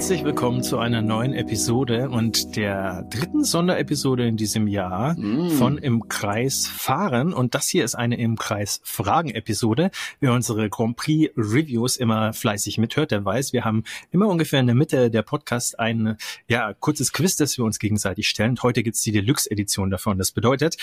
Herzlich willkommen zu einer neuen Episode und der dritten Sonderepisode in diesem Jahr mm. von Im Kreis fahren. Und das hier ist eine Im Kreis Fragen Episode. Wer unsere Grand Prix Reviews immer fleißig mithört, der weiß, wir haben immer ungefähr in der Mitte der Podcast ein ja, kurzes Quiz, das wir uns gegenseitig stellen. Und heute gibt's die Deluxe-Edition davon. Das bedeutet,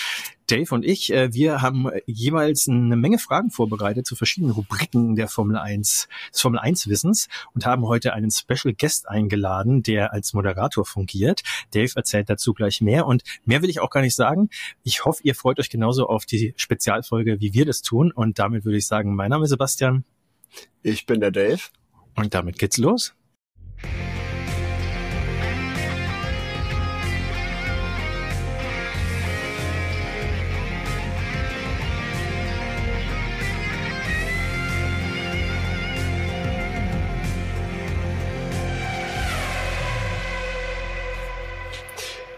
Dave und ich, äh, wir haben jeweils eine Menge Fragen vorbereitet zu verschiedenen Rubriken der Formel 1, des Formel 1 Wissens und haben heute einen Special Guest eingeladen, der als Moderator fungiert. Dave erzählt dazu gleich mehr und mehr will ich auch gar nicht sagen. Ich hoffe, ihr freut euch genauso auf die Spezialfolge, wie wir das tun und damit würde ich sagen, mein Name ist Sebastian. Ich bin der Dave. Und damit geht's los.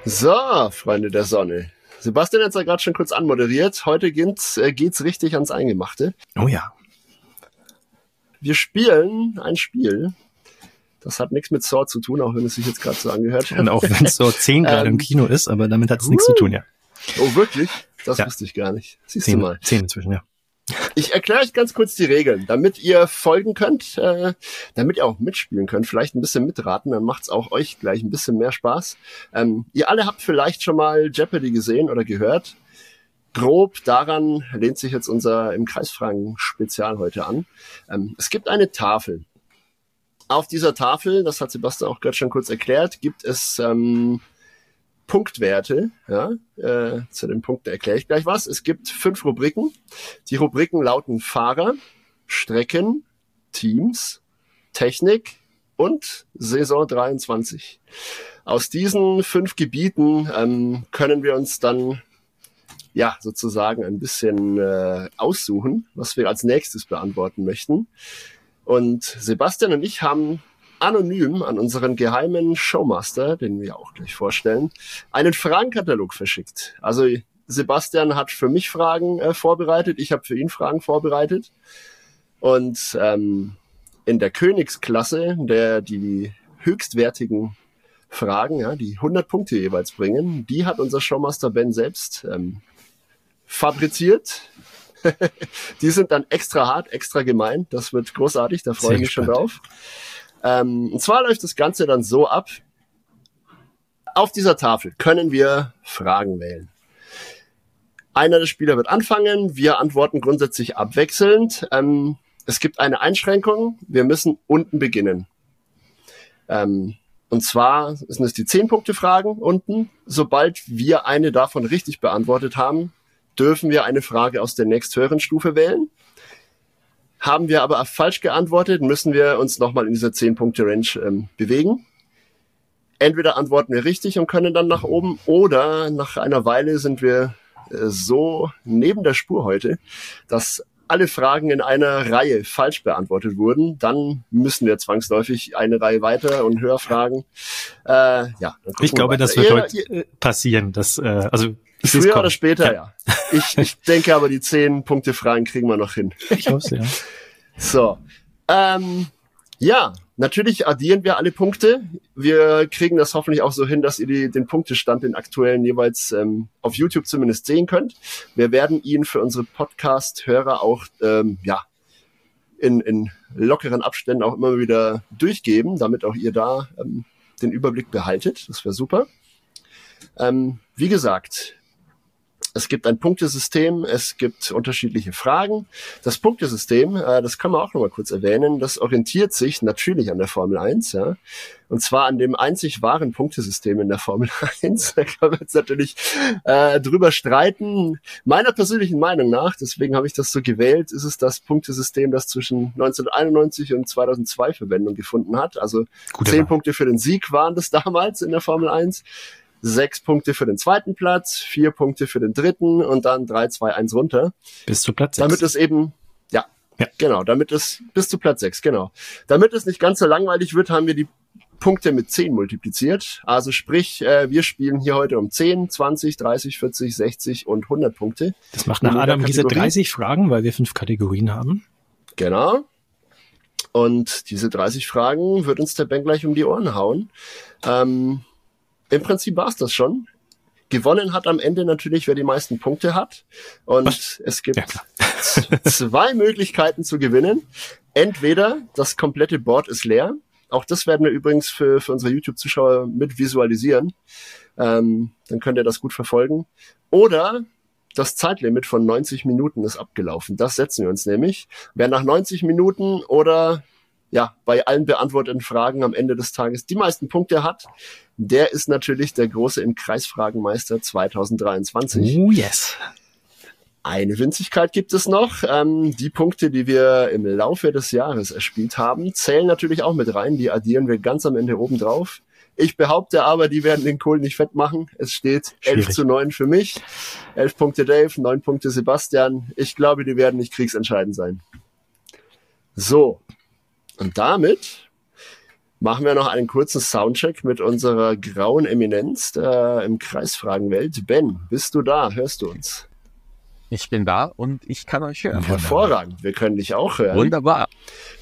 So, Freunde der Sonne. Sebastian hat es ja gerade schon kurz anmoderiert. Heute geht's, äh, geht's richtig ans Eingemachte. Oh ja. Wir spielen ein Spiel. Das hat nichts mit Saw zu tun, auch wenn es sich jetzt gerade so angehört hat. Und auch wenn Saw 10 gerade im ähm, Kino ist, aber damit hat es nichts zu tun, ja. Oh, wirklich? Das ja. wusste ich gar nicht. Siehst 10, du mal. 10 inzwischen, ja. Ich erkläre euch ganz kurz die Regeln, damit ihr folgen könnt, äh, damit ihr auch mitspielen könnt, vielleicht ein bisschen mitraten, dann macht's auch euch gleich ein bisschen mehr Spaß. Ähm, ihr alle habt vielleicht schon mal Jeopardy gesehen oder gehört. Grob daran lehnt sich jetzt unser im Kreisfragen Spezial heute an. Ähm, es gibt eine Tafel. Auf dieser Tafel, das hat Sebastian auch gerade schon kurz erklärt, gibt es ähm, Punktwerte. Ja, äh, zu den Punkten erkläre ich gleich was. Es gibt fünf Rubriken. Die Rubriken lauten Fahrer, Strecken, Teams, Technik und Saison 23. Aus diesen fünf Gebieten ähm, können wir uns dann ja sozusagen ein bisschen äh, aussuchen, was wir als nächstes beantworten möchten. Und Sebastian und ich haben anonym an unseren geheimen Showmaster, den wir auch gleich vorstellen, einen Fragenkatalog verschickt. Also Sebastian hat für mich Fragen äh, vorbereitet, ich habe für ihn Fragen vorbereitet. Und ähm, in der Königsklasse, der die höchstwertigen Fragen, ja, die 100 Punkte jeweils bringen, die hat unser Showmaster Ben selbst ähm, fabriziert. die sind dann extra hart, extra gemein. Das wird großartig, da freue ich mich schon drauf. Ähm, und zwar läuft das Ganze dann so ab. Auf dieser Tafel können wir Fragen wählen. Einer der Spieler wird anfangen. Wir antworten grundsätzlich abwechselnd. Ähm, es gibt eine Einschränkung. Wir müssen unten beginnen. Ähm, und zwar sind es die 10-Punkte-Fragen unten. Sobald wir eine davon richtig beantwortet haben, dürfen wir eine Frage aus der nächsthöheren Stufe wählen. Haben wir aber falsch geantwortet, müssen wir uns nochmal in dieser 10-Punkte-Range ähm, bewegen. Entweder antworten wir richtig und können dann nach oben oder nach einer Weile sind wir äh, so neben der Spur heute, dass alle Fragen in einer Reihe falsch beantwortet wurden, dann müssen wir zwangsläufig eine Reihe weiter und höher fragen. Äh, ja, ich glaube, das wird ihr, heute ihr, passieren. Dass, äh, also Früher oder später, ja. ja. Ich, ich denke aber, die zehn Punkte Fragen kriegen wir noch hin. Ich hoffe, ja. So. Ähm, ja, natürlich addieren wir alle Punkte. Wir kriegen das hoffentlich auch so hin, dass ihr die, den Punktestand, den aktuellen jeweils ähm, auf YouTube zumindest sehen könnt. Wir werden ihn für unsere Podcast-Hörer auch ähm, ja, in, in lockeren Abständen auch immer wieder durchgeben, damit auch ihr da ähm, den Überblick behaltet. Das wäre super. Ähm, wie gesagt, es gibt ein Punktesystem, es gibt unterschiedliche Fragen. Das Punktesystem, äh, das kann man auch noch mal kurz erwähnen, das orientiert sich natürlich an der Formel 1, ja. Und zwar an dem einzig wahren Punktesystem in der Formel 1. Da kann man jetzt natürlich äh, drüber streiten. Meiner persönlichen Meinung nach, deswegen habe ich das so gewählt, ist es das Punktesystem, das zwischen 1991 und 2002 Verwendung gefunden hat. Also zehn. Punkte für den Sieg waren das damals in der Formel 1 sechs Punkte für den zweiten Platz, vier Punkte für den dritten und dann drei, zwei, eins runter. Bis zu Platz sechs. Damit es eben, ja, ja, genau, damit es bis zu Platz sechs, genau. Damit es nicht ganz so langweilig wird, haben wir die Punkte mit zehn multipliziert. Also sprich, äh, wir spielen hier heute um 10, 20, 30, 40, 60 und 100 Punkte. Das macht nach Adam Riese 30 Fragen, weil wir fünf Kategorien haben. Genau. Und diese 30 Fragen wird uns der Ben gleich um die Ohren hauen. Ähm, Im Prinzip war's das schon. Gewonnen hat am Ende natürlich, wer die meisten Punkte hat. Und Was? es gibt ja, zwei Möglichkeiten zu gewinnen. Entweder das komplette Board ist leer. Auch das werden wir übrigens für, für unsere YouTube-Zuschauer mit visualisieren. Ähm, dann könnt ihr das gut verfolgen. Oder das Zeitlimit von 90 Minuten ist abgelaufen. Das setzen wir uns nämlich. Wer nach 90 Minuten oder ja, bei allen beantworteten Fragen am Ende des Tages die meisten Punkte hat, der ist natürlich der große im Kreisfragenmeister 2023. Oh yes. Eine Winzigkeit gibt es noch. Ähm, die Punkte, die wir im Laufe des Jahres erspielt haben, zählen natürlich auch mit rein. Die addieren wir ganz am Ende oben drauf. Ich behaupte aber, die werden den Kohl nicht fett machen. Es steht Schwierig. 11 zu 9 für mich. 11 Punkte Dave, 9 Punkte Sebastian. Ich glaube, die werden nicht kriegsentscheidend sein. So. Und damit machen wir noch einen kurzen Soundcheck mit unserer grauen Eminenz äh, im Kreisfragenwelt. Ben, bist du da? Hörst du uns? Ich bin da und ich kann euch hören. Hervorragend. Wir können dich auch hören. Wunderbar.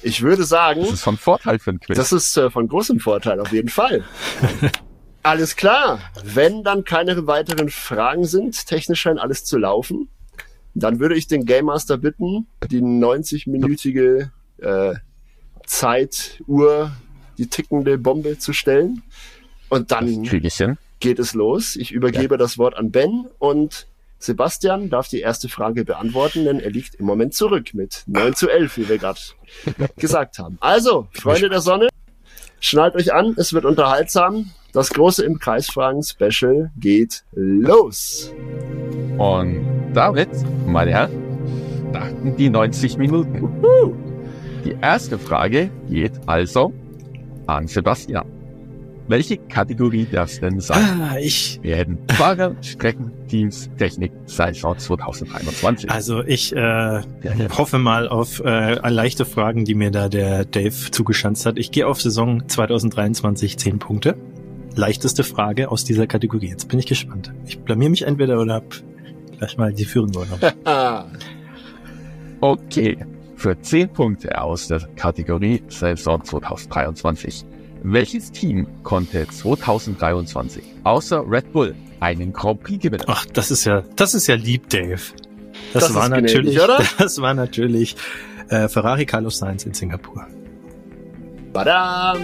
Ich würde sagen. Das ist von Vorteil für ein Quiz. Das ist äh, von großem Vorteil, auf jeden Fall. alles klar. Wenn dann keine weiteren Fragen sind, technisch scheint alles zu laufen, dann würde ich den Game Master bitten, die 90-minütige äh, Zeituhr, die tickende Bombe zu stellen. Und dann geht es los. Ich übergebe ja. das Wort an Ben und Sebastian darf die erste Frage beantworten, denn er liegt im Moment zurück mit 9 zu 11, wie wir gerade gesagt haben. Also, Freunde der Sonne, schnallt euch an, es wird unterhaltsam. Das große im Kreisfragen Special geht los. Und damit, meine Herren, starten die 90 Minuten. Die erste Frage geht also an Sebastian. Welche Kategorie darf denn sein? Ah, ich. Werden Fahrer, Strecken, Teams, Technik, Saison 2021. Also ich äh, ja, ja. hoffe mal auf äh, leichte Fragen, die mir da der Dave zugeschanzt hat. Ich gehe auf Saison 2023 10 Punkte. Leichteste Frage aus dieser Kategorie. Jetzt bin ich gespannt. Ich blamier mich entweder oder hab gleich mal die führen wollen. okay. Für 10 Punkte aus der Kategorie Saison 2023 welches Team konnte 2023 außer Red Bull einen Grand Prix gewinnen? Ach, das ist ja, das ist ja lieb, Dave. Das, das war natürlich, gnädig, das war natürlich äh, Ferrari Carlos Sainz in Singapur. Badam!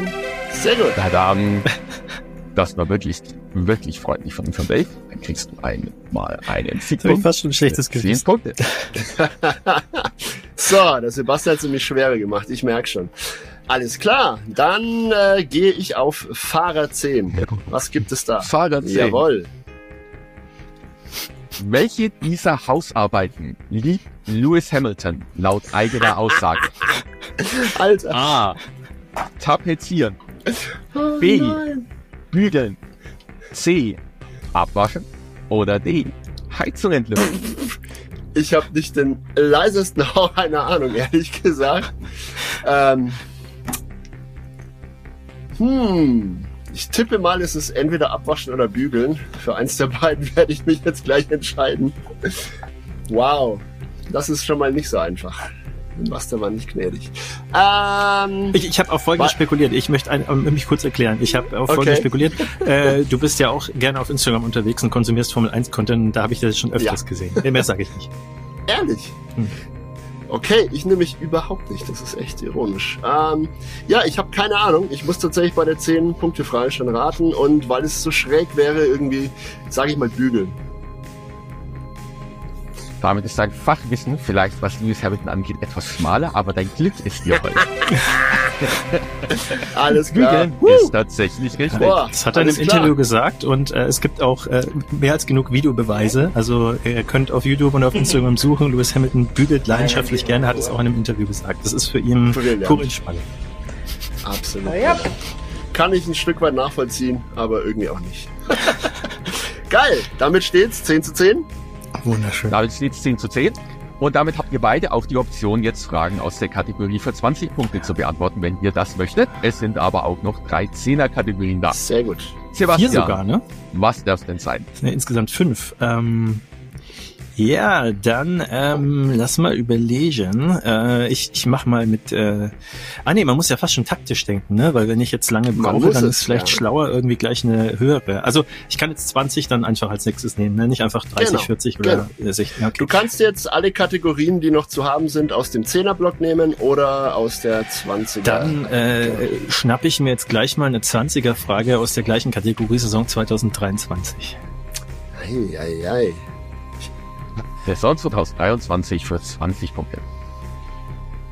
Sehr gut. Badam. Das war wirklich, wirklich freundlich von, von Dave. Dann kriegst du einmal einen Siegpunkt. Fast schon ein schlechtes Gewissen. Punkte. so, der Sebastian hat es nämlich schwerer gemacht. Ich merke schon. Alles klar, dann äh, gehe ich auf Fahrer 10. Was gibt es da? Fahrer 10. Jawohl. Welche dieser Hausarbeiten liebt Lewis Hamilton laut eigener Aussage? Alter. A. Tapezieren. Oh, B. Nein. Bügeln. C. Abwaschen. Oder D. Heizung entlüften. Ich habe nicht den leisesten Hauch einer Ahnung, ehrlich gesagt. Ähm, hm. Ich tippe mal, es ist entweder abwaschen oder bügeln. Für eins der beiden werde ich mich jetzt gleich entscheiden. Wow. Das ist schon mal nicht so einfach. Master war nicht gnädig. Ähm, ich ich habe auf Folgendes spekuliert. Ich möchte ein, um, mich kurz erklären. Ich habe auf Folgendes okay. spekuliert. Äh, du bist ja auch gerne auf Instagram unterwegs und konsumierst Formel 1 Content. Da habe ich das schon öfters ja. gesehen. Mehr sage ich nicht. Ehrlich? Hm. Okay, ich nehme mich überhaupt nicht. Das ist echt ironisch. Ähm, ja, ich habe keine Ahnung. Ich muss tatsächlich bei der 10 Punkte Frage schon raten und weil es so schräg wäre, irgendwie, sage ich mal, bügeln. Damit ist dein Fachwissen vielleicht, was Lewis Hamilton angeht, etwas schmaler, aber dein Glück ist dir heute. Alles klar. Bügeln ist tatsächlich richtig. Boah, das hat er im Interview gesagt und äh, es gibt auch äh, mehr als genug Videobeweise. Also ihr könnt auf YouTube und auf Instagram suchen. Lewis Hamilton bügelt leidenschaftlich gerne, hat es auch in einem Interview gesagt. Das ist für ihn pure Entspannung. Absolut. Ja. Kann ich ein Stück weit nachvollziehen, aber irgendwie auch nicht. Geil, damit steht's 10 zu 10. Wunderschön. Damit steht es 10 zu 10. Und damit habt ihr beide auch die Option, jetzt Fragen aus der Kategorie für 20 Punkte zu beantworten, wenn ihr das möchtet. Es sind aber auch noch drei Zehner-Kategorien da. Sehr gut. Sebastian, Hier sogar, ne? Was darf es denn sein? Es sind ja insgesamt fünf. Ähm, Ja, dann ähm, lass mal überlegen. Äh, ich ich mach mal mit. Äh, ah nee, man muss ja fast schon taktisch denken, ne? Weil wenn ich jetzt lange brauche, dann es, ist vielleicht ja. schlauer irgendwie gleich eine höhere. Also ich kann jetzt 20 dann einfach als nächstes nehmen, ne? Nicht einfach 30, genau. 40 oder genau. 60. Okay. Du kannst jetzt alle Kategorien, die noch zu haben sind, aus dem 10er-Block nehmen oder aus der 20er. Dann äh, schnapp ich mir jetzt gleich mal eine 20er-Frage aus der gleichen Kategorie Saison 2023. Ei, ei, ei. Saison 2023 für 20 Punkte.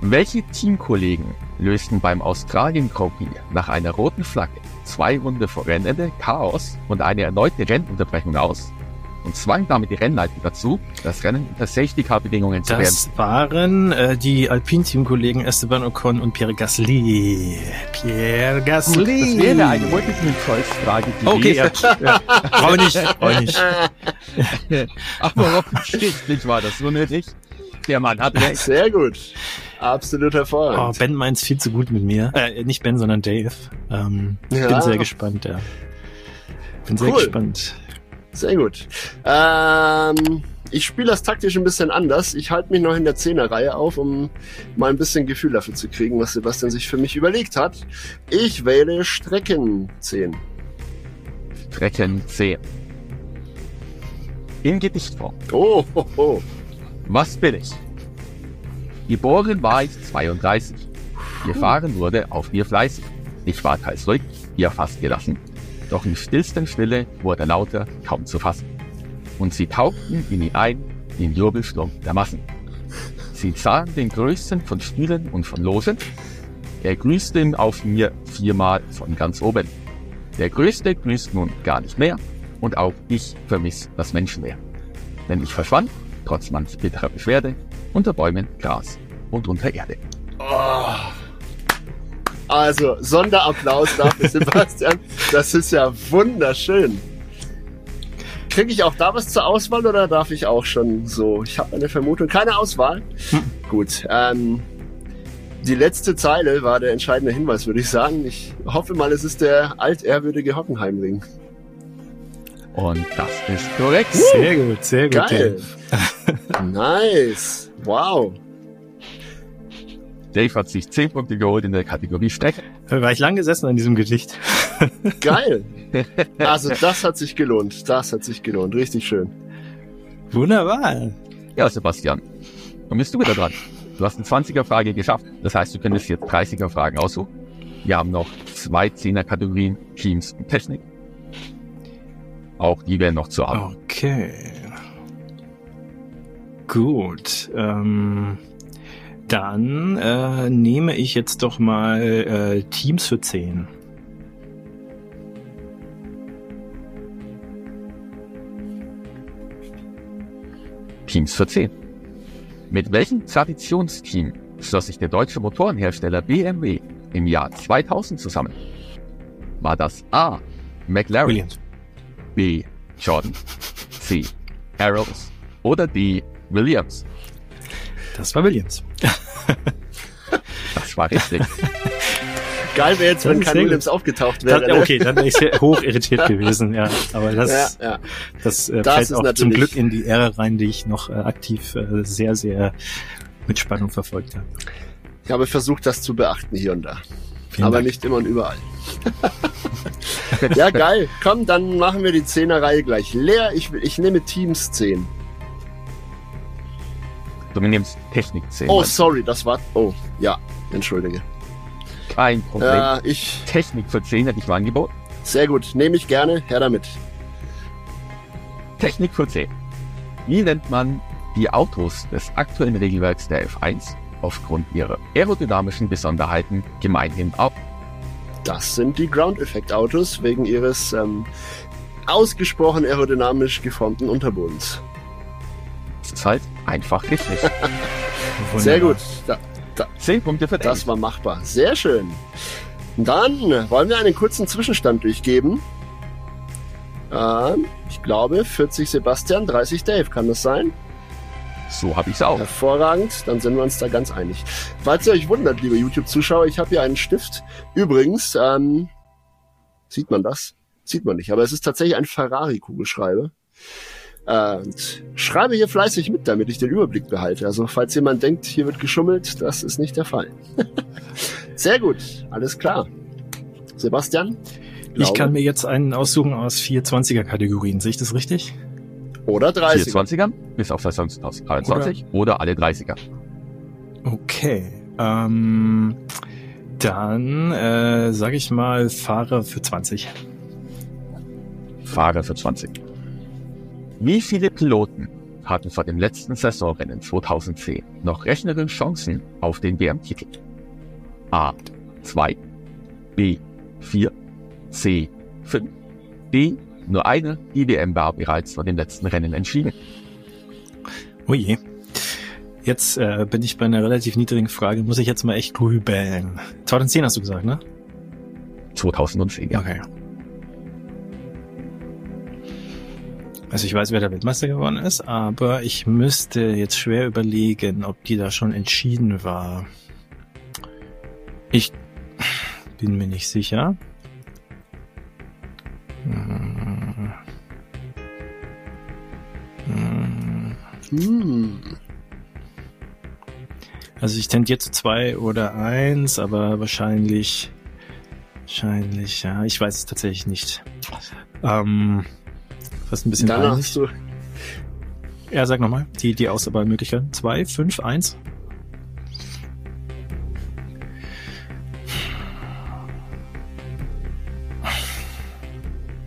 Welche Teamkollegen lösten beim Australien Grand Prix nach einer roten Flagge zwei Runde vor Rennende Chaos und eine erneute Rennunterbrechung aus und zwang damit die Rennleitung dazu, das Rennen unter Safety-Car-Bedingungen zu Das waren äh, die Alpin-Team-Kollegen Esteban Ocon und Pierre Gasly. Pierre Gasly. Gut, das wäre eine Multiple-Choice-Frage Okay, ja. ja. Brauche nicht, brauche nicht. Aber offensichtlich war das unnötig. Der Mann hat recht. Sehr gut. Absolut hervorragend. Oh, Ben meint's viel zu gut mit mir. Äh, nicht Ben, sondern Dave. Ähm, ja. Bin sehr gespannt, ja. Bin sehr cool. gespannt. Sehr gut. Ähm, ich spiele das taktisch ein bisschen anders. Ich halte mich noch in der Zehnerreihe auf, um mal ein bisschen Gefühl dafür zu kriegen, was Sebastian sich für mich überlegt hat. Ich wähle Strecken 10. Strecken 10. In Gedichtform. Oh, oh, oh. Was bin ich? Geboren war ich 32. Gefahren wurde auf mir fleißig. Ich war teils ruhig, ihr fast gelassen. Doch im stillsten Stille wurde lauter kaum zu fassen. Und sie tauchten in ihn ein, den Jubelsturm der Massen. Sie sahen den größten von Spielen und von Losen. Er grüßte ihn auf mir viermal von ganz oben. Der Größte grüßt nun gar nicht mehr und auch ich vermiss das Menschenmeer. Denn ich verschwand, trotz manch bitterer Beschwerde, unter Bäumen, Gras und unter Erde. Oh. Also, Sonderapplaus dafür, Sebastian. Das ist ja wunderschön. Kriege ich auch da was zur Auswahl oder darf ich auch schon so? Ich habe eine Vermutung. Keine Auswahl. Hm. Gut. Ähm, die letzte Zeile war der entscheidende Hinweis, würde ich sagen. Ich hoffe mal, es ist der altehrwürdige Hockenheimring. Und das ist korrekt. Sehr gut, sehr gut. Geil. nice. Wow. Dave hat sich 10 Punkte geholt in der Kategorie Strecke. War ich lang gesessen an diesem Gedicht. Geil. Also das hat sich gelohnt. Das hat sich gelohnt. Richtig schön. Wunderbar. Ja, Sebastian. Dann bist du wieder dran. Du hast eine 20er-Frage geschafft. Das heißt, du könntest jetzt 30er-Fragen aussuchen. Wir haben noch zwei 10er-Kategorien, Teams und Technik. Auch die werden noch zu haben. Okay. Gut. Ähm dann äh, nehme ich jetzt doch mal äh, Teams für 10. Teams für 10. Mit welchem Traditionsteam schloss sich der deutsche Motorenhersteller BMW im Jahr 2000 zusammen? War das A. McLaren, Williams. B. Jordan, C. Arrows oder D. Williams? Das war Williams. das war richtig. Geil wäre jetzt, wenn kein Williams aufgetaucht wäre. Das, ne? okay, dann wäre ich sehr hoch irritiert gewesen, ja. Aber das, ja, ja. das, äh, das fällt auch zum Glück in die Ära rein, die ich noch äh, aktiv äh, sehr, sehr mit Spannung verfolgt habe. Ich habe versucht, das zu beachten hier und da. Vielen aber Dank. nicht immer und überall. ja, geil. Komm, dann machen wir die Zehnerreihe gleich leer. Ich, ich nehme Teams 10. Du nimmst Technik 10. Oh, sorry, das war. Oh, ja, entschuldige. Kein Problem. Ja, ich. Technik für 10 hätte ich mal angeboten. Sehr gut, nehme ich gerne, her damit. Technik für 10. Wie nennt man die Autos des aktuellen Regelwerks der F1 aufgrund ihrer aerodynamischen Besonderheiten gemeinhin auch? Das sind die Ground-Effekt-Autos wegen ihres ähm, ausgesprochen aerodynamisch geformten Unterbodens. Das ist halt einfach richtig. Sehr gut. Da, da, Zehn Punkte für Das war machbar. Sehr schön. Dann wollen wir einen kurzen Zwischenstand durchgeben. Ähm, ich glaube 40 Sebastian, 30 Dave. Kann das sein? So habe ich es auch. Hervorragend, dann sind wir uns da ganz einig. Falls ihr euch wundert, liebe YouTube-Zuschauer, ich habe hier einen Stift. Übrigens, ähm, sieht man das? Sieht man nicht, aber es ist tatsächlich ein Ferrari-Kugelschreiber. Äh, und schreibe hier fleißig mit, damit ich den Überblick behalte. Also falls jemand denkt, hier wird geschummelt, das ist nicht der Fall. Sehr gut, alles klar. Sebastian? Ich kann mir jetzt einen aussuchen aus vier 20er-Kategorien. Sehe ich das richtig? Oder 30. 20er bis auf Saison 2023 oder, oder alle 30er. Okay. Ähm, dann äh, sage ich mal Fahrer für 20. Fahrer für 20. Wie viele Piloten hatten vor dem letzten Saisonrennen 2010 noch rechnerisch Chancen auf den WM-Titel? A. 2. B. 4. C. 5. D. Nur eine. WM war bereits vor dem letzten Rennen entschieden. Oh je. Jetzt äh, bin ich bei einer relativ niedrigen Frage. Muss ich jetzt mal echt grübeln. 2010 hast du gesagt, ne? 2010, ja. Okay. Also ich weiß, wer der Weltmeister geworden ist, aber ich müsste jetzt schwer überlegen, ob die da schon entschieden war. Ich bin mir nicht sicher. Hm. Also ich tendiere zu zwei oder eins, aber wahrscheinlich, wahrscheinlich, ja, ich weiß es tatsächlich nicht. Ähm, fast ein bisschen Dann peinlich. hast du, Ja, sag nochmal, die, die Auswahlmöglichkeiten. Zwei, fünf, eins.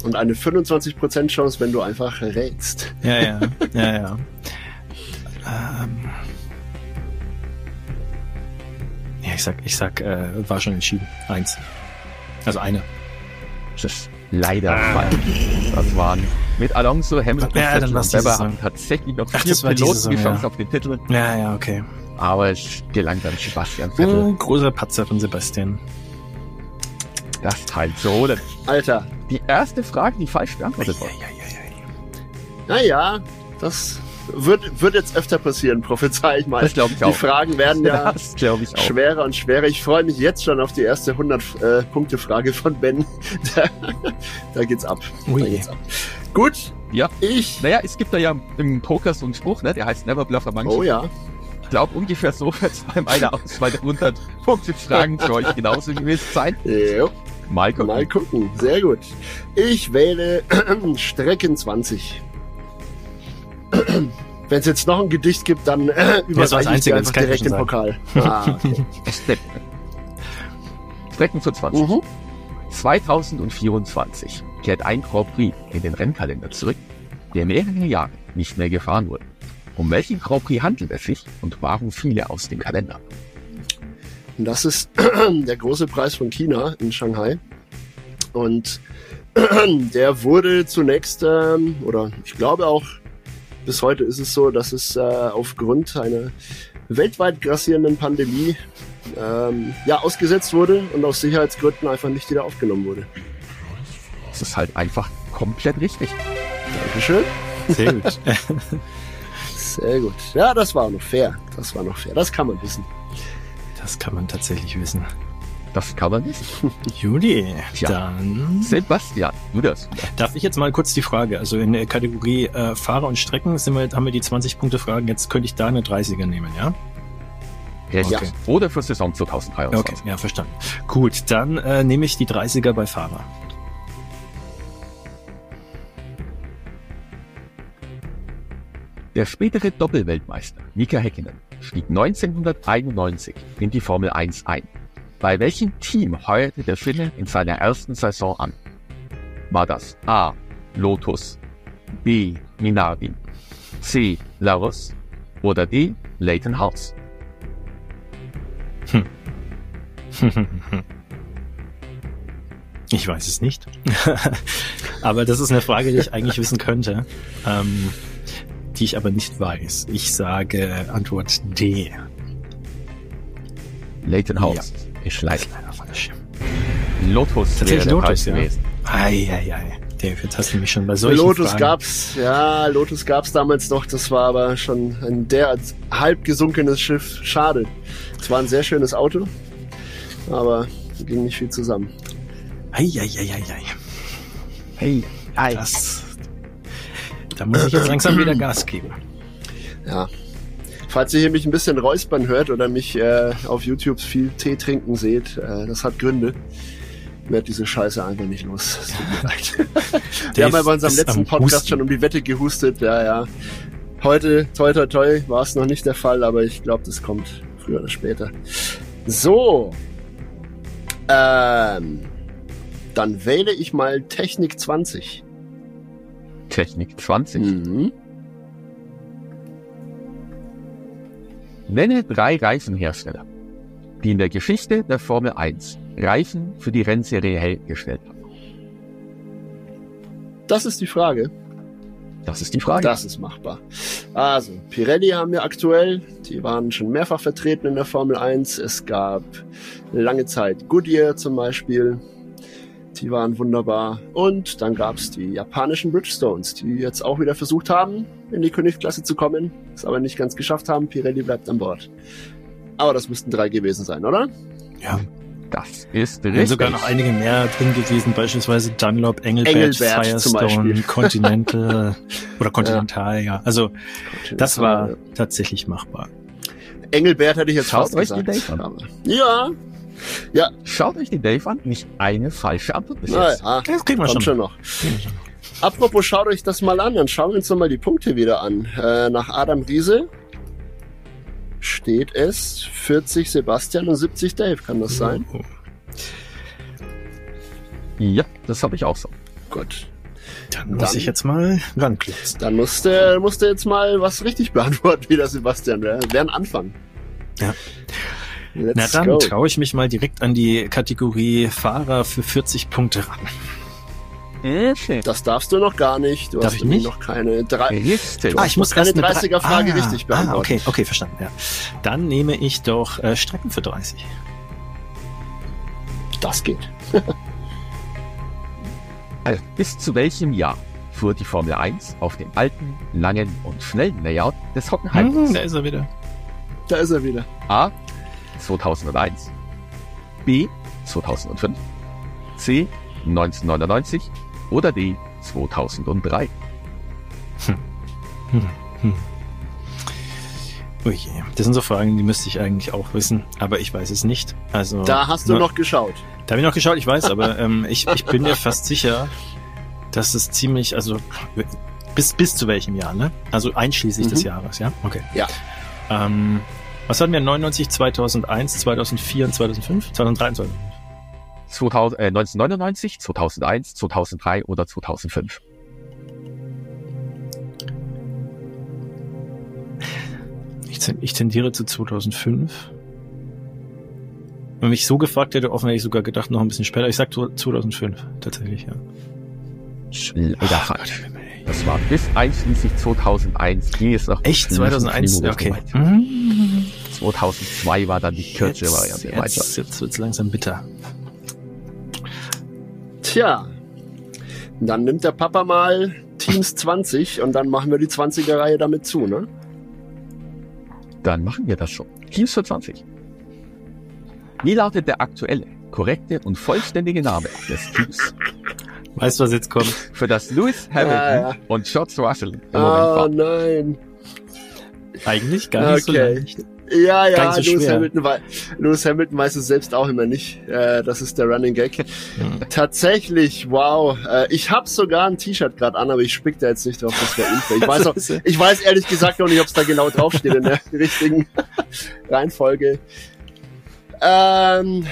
und eine 25% Chance, wenn du einfach rätst. Ja, ja, ja, ja. sag, ich sag, äh, war schon entschieden. Eins. Also eine. Das ist leider falsch. Das waren mit Alonso, Hamilton, Ja, und Weber haben tatsächlich noch Ach, vier Piloten Saison, die Chance ja. auf den Titel, Ja, ja, okay. aber es gelang dann Sebastian Vettel, Oh, großer Patzer von Sebastian. das Teil zu holen. Alter, Die erste Frage, die falsch beantwortet wurde. naja, das wird, wird jetzt öfter passieren, prophezei ich mal. Das glaube ich Die auch. Fragen werden ja schwerer und schwerer. Ich freue mich jetzt schon auf die erste 100-Punkte-Frage von Ben. Da, da geht's ab. Ui. Da geht's ab. Gut, Ja. ich. Naja, es gibt da ja im Poker so einen Spruch, ne? der heißt Never Bluff a Monkey. Oh ja. Ich glaube, ungefähr so wird es beim einer der 100 Punkte Fragen für euch genauso gewesen sein. Jo. Mal gucken. Mal gucken. Sehr gut. Ich wähle Strecken 20. Wenn es jetzt noch ein Gedicht gibt, dann äh, überreiche ich Einzige, dir das einfach direkt den Pokal. Ah, okay. Strecken für 20. mhm. 2024 kehrt ein Grand Prix in den Rennkalender zurück, der mehrere Jahre nicht mehr gefahren wurde. Um welchen Grand Prix handelt es sich und warum viele aus dem Kalender? Das ist der große Preis von China in Shanghai. Und der wurde zunächst, ähm, oder ich glaube auch bis heute ist es so, dass es äh, aufgrund einer weltweit grassierenden Pandemie ähm, ja, ausgesetzt wurde und aus Sicherheitsgründen einfach nicht wieder aufgenommen wurde. Das ist halt einfach komplett richtig. Dankeschön. Sehr gut. Sehr gut. Ja, das war noch fair. Das war noch fair. Das kann man wissen. Das kann man tatsächlich wissen. Das kann man nicht. Judy, Tja. dann Sebastian, du das. darf ich jetzt mal kurz die Frage, also in der Kategorie äh, Fahrer und Strecken sind wir, haben wir die 20 Punkte Fragen, jetzt könnte ich da eine 30er nehmen, ja? Okay. Oder für Saison 2023. Okay, ja, verstanden. Gut, dann äh, nehme ich die 30er bei Fahrer. Der spätere Doppelweltmeister Mika Häkkinen stieg 1991 in die Formel 1 ein. Bei welchem Team heuerte der Finne in seiner ersten Saison an? War das A. Lotus, B. Minardi, C. Larus oder D. Leighton House? Ich weiß es nicht. aber das ist eine Frage, die ich eigentlich wissen könnte, ähm, die ich aber nicht weiß. Ich sage Antwort D. Leighton House ist leider Leider falsch. Lotus wäre Tatsächlich der Lotus, ja. gewesen. Eieiei. David, jetzt hast du mich schon bei solchen Lotus Fragen. gab's, ja, Lotus gab's damals noch, das war aber schon ein derart halb gesunkenes Schiff. Schade. Es war ein sehr schönes Auto, aber ging nicht viel zusammen. Eieieiei. Hey, ei. Das. Da muss ich jetzt langsam wieder Gas geben. Ja. Falls ihr hier mich ein bisschen räuspern hört oder mich äh, auf YouTube viel Tee trinken seht, äh, das hat Gründe. Ich werde diese Scheiße einfach nicht los. Es tut mir leid. Wir haben ja bei unserem letzten Podcast Husten. schon um die Wette gehustet. Ja, ja. Heute, toi, toi, toi, war es noch nicht der Fall, aber ich glaube, das kommt früher oder später. So. Ähm, dann wähle ich mal Technik 20. Technik 20? Mhm. Nenne drei Reifenhersteller, die in der Geschichte der Formel 1 Reifen für die Rennserie hergestellt haben. Das ist die Frage. Das ist die Frage. Das ist machbar. Also, Pirelli haben wir aktuell. Die waren schon mehrfach vertreten in der Formel 1. Es gab lange Zeit Goodyear zum Beispiel. Die waren wunderbar. Und dann gab es die japanischen Bridgestones, die jetzt auch wieder versucht haben, in die Königsklasse zu kommen, es aber nicht ganz geschafft haben. Pirelli bleibt an Bord. Aber das müssten drei gewesen sein, oder? Ja. Das ist richtig. sogar noch einige mehr drin gewesen, beispielsweise Dunlop, Engelbert, Engelbert Firestone, Continental oder Continental, ja. ja. Also Continental, das war ja. tatsächlich machbar. Engelbert hätte ich jetzt Schaut fast euch gesagt. Die Dave an. Ja. Ja. Schaut euch die Dave an. Nicht eine falsche Antwort bis jetzt. Ah, das kriegen wir schon. schon noch. Apropos, schaut euch das mal an. Dann schauen wir uns noch mal die Punkte wieder an. Äh, nach Adam Riese steht es 40 Sebastian und 70 Dave. Kann das sein? Ja, das habe ich auch so. Gut. Dann muss dann, ich jetzt mal ranklitzen. Dann musste, musste jetzt mal was richtig beantworten, wie der Sebastian. Wäre wär ein Anfang. Ja. Let's Na dann traue ich mich mal direkt an die Kategorie Fahrer für 40 Punkte ran. Das darfst du noch gar nicht. Du Darf hast ich nicht? noch keine drei. Du ah, ich muss keine 30er Frage ah, richtig beantworten. Ah, okay, okay, verstanden. Ja. Dann nehme ich doch äh, Strecken für 30. Das geht. also, bis zu welchem Jahr fuhr die Formel 1 auf dem alten, langen und schnellen Layout des Hockenheimens? Hm, da ist er wieder. Da ist er wieder. A. 2001. B. 2005. C. 1999 oder D 2003? Hm. Hm. Hm. Ui, das sind so Fragen, die müsste ich eigentlich auch wissen, aber ich weiß es nicht. Also da hast du nur, noch geschaut. Da habe ich noch geschaut, ich weiß, aber ähm, ich, ich bin mir fast sicher, dass es ziemlich, also bis bis zu welchem Jahr, ne? Also einschließlich mhm. des Jahres, ja? Okay. Ja. Ähm, was hatten wir? 99, 2001, 2004 und 2005? 2003 und 2005? 2000, äh, 1999, 2001, 2003 oder 2005? Ich, tendiere zu 2005. Wenn mich so gefragt hätte, offen hätte ich sogar gedacht, noch ein bisschen später. Ich sag 2005, tatsächlich, ja. Falsch. Das war bis einschließlich 2001 ging es noch. Echt? 2001? Okay. Mhm. 2002 war dann die kürzere Variante. Jetzt, jetzt wird's langsam bitter. Tja, dann nimmt der Papa mal Teams 20 und dann machen wir die 20er-Reihe damit zu, ne? Dann machen wir das schon. Teams für 20. Wie lautet der aktuelle, korrekte und vollständige Name des Teams? Weißt du, was jetzt kommt? Für das Lewis Hamilton ja, ja. und George Russell im oh, Moment war. nein. Eigentlich gar nicht okay. so leicht. Ja, ja, so Lewis, Hamilton, Lewis Hamilton weiß es selbst auch immer nicht. Äh, das ist der Running Gag. Hm. Tatsächlich, wow. Äh, ich habe sogar ein T-Shirt gerade an, aber ich spick da jetzt nicht drauf, das wäre unfair. Ich weiß, auch, ich weiß ehrlich gesagt noch nicht, ob es da genau draufsteht in der richtigen Reihenfolge. Ähm,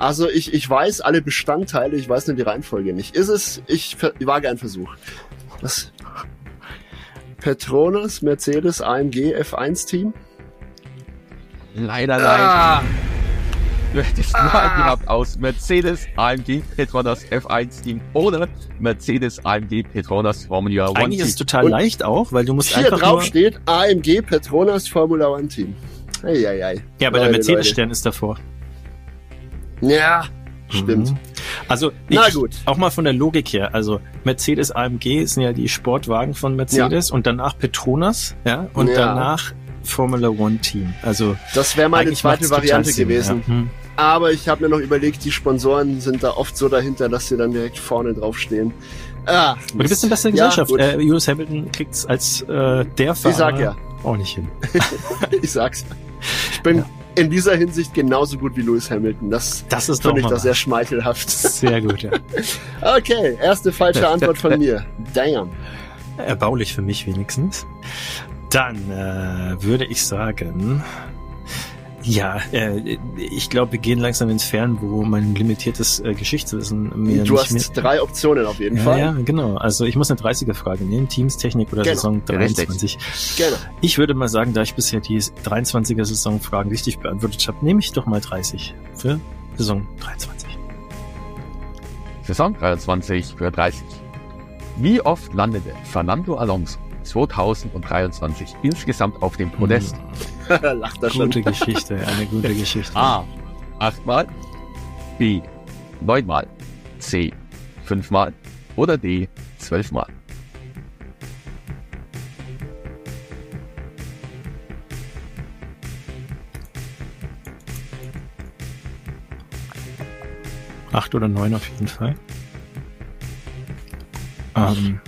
also ich, ich weiß alle Bestandteile, ich weiß nur die Reihenfolge nicht. Ist es, ich, ich wage einen Versuch. Was? Petronas, Mercedes, AMG, F1 Team? Leider nein. Ah. Du hättest ah. Wahl gehabt aus Mercedes, AMG, Petronas, F1 Team oder Mercedes, AMG, Petronas, Formula One Eigentlich Team. ist es total Und leicht auch, weil du musst hier einfach drauf nur... steht AMG, Petronas, Formula One Team. Eieiei. Ja, aber Leute, der Mercedes-Stern ist davor. Ja, stimmt. Mhm. Also ich, auch mal von der Logik her, also Mercedes AMG sind ja die Sportwagen von Mercedes ja. und danach Petronas, ja, und ja. danach Formula One Team. Also das wäre meine zweite Variante Sinn, gewesen. Ja. Hm. Aber ich habe mir noch überlegt, die Sponsoren sind da oft so dahinter, dass sie dann direkt vorne drauf stehen. Ah, Aber du bist in bester Gesellschaft. Äh, Lewis Hamilton kriegt's als äh, der Fahrer ich sag ja. auch nicht hin. ich sag's. Ich bin. In dieser Hinsicht genauso gut wie Lewis Hamilton. Das, das ist finde ich doch sehr schmeichelhaft. Sehr gut, ja. okay, erste falsche Antwort von mir. Damn. Erbaulich für mich wenigstens. Dann äh, würde ich sagen, ja, äh, ich glaube, wir gehen langsam ins Fern, wo mein limitiertes äh, Geschichtswissen mir Du hast mehr... drei Optionen auf jeden ja, Fall. Ja, genau. Also ich muss eine 30er-Frage nehmen. Teams, Technik oder genau. Saison 23. Genau. Ich würde mal sagen, da ich bisher die 23er-Saison-Fragen richtig beantwortet habe, nehme ich doch mal 30 für Saison 23. Saison 23 für 30. Wie oft landete Fernando Alonso 2023 insgesamt auf dem Podest? Hm. Lacht er Gute Geschichte, eine gute Geschichte. A. Achtmal. B. Neunmal. C. Fünfmal. Oder D. Zwölfmal. Acht oder neun auf jeden Fall. Ähm,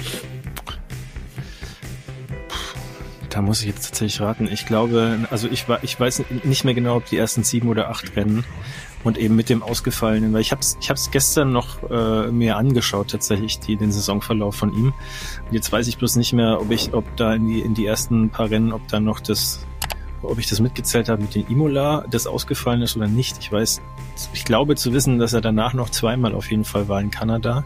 Da muss ich jetzt tatsächlich raten. Ich glaube, also ich, ich weiß nicht mehr genau, ob die ersten sieben oder acht Rennen und eben mit dem ausgefallenen, weil ich habe es ich hab's gestern noch äh, mir angeschaut tatsächlich die den Saisonverlauf von ihm. Und jetzt weiß ich bloß nicht mehr, ob ich ob da in die in die ersten paar Rennen, ob da noch das ob ich das mitgezählt habe mit dem Imola, das ausgefallen ist oder nicht. Ich weiß, ich glaube zu wissen, dass er danach noch zweimal auf jeden Fall war in Kanada.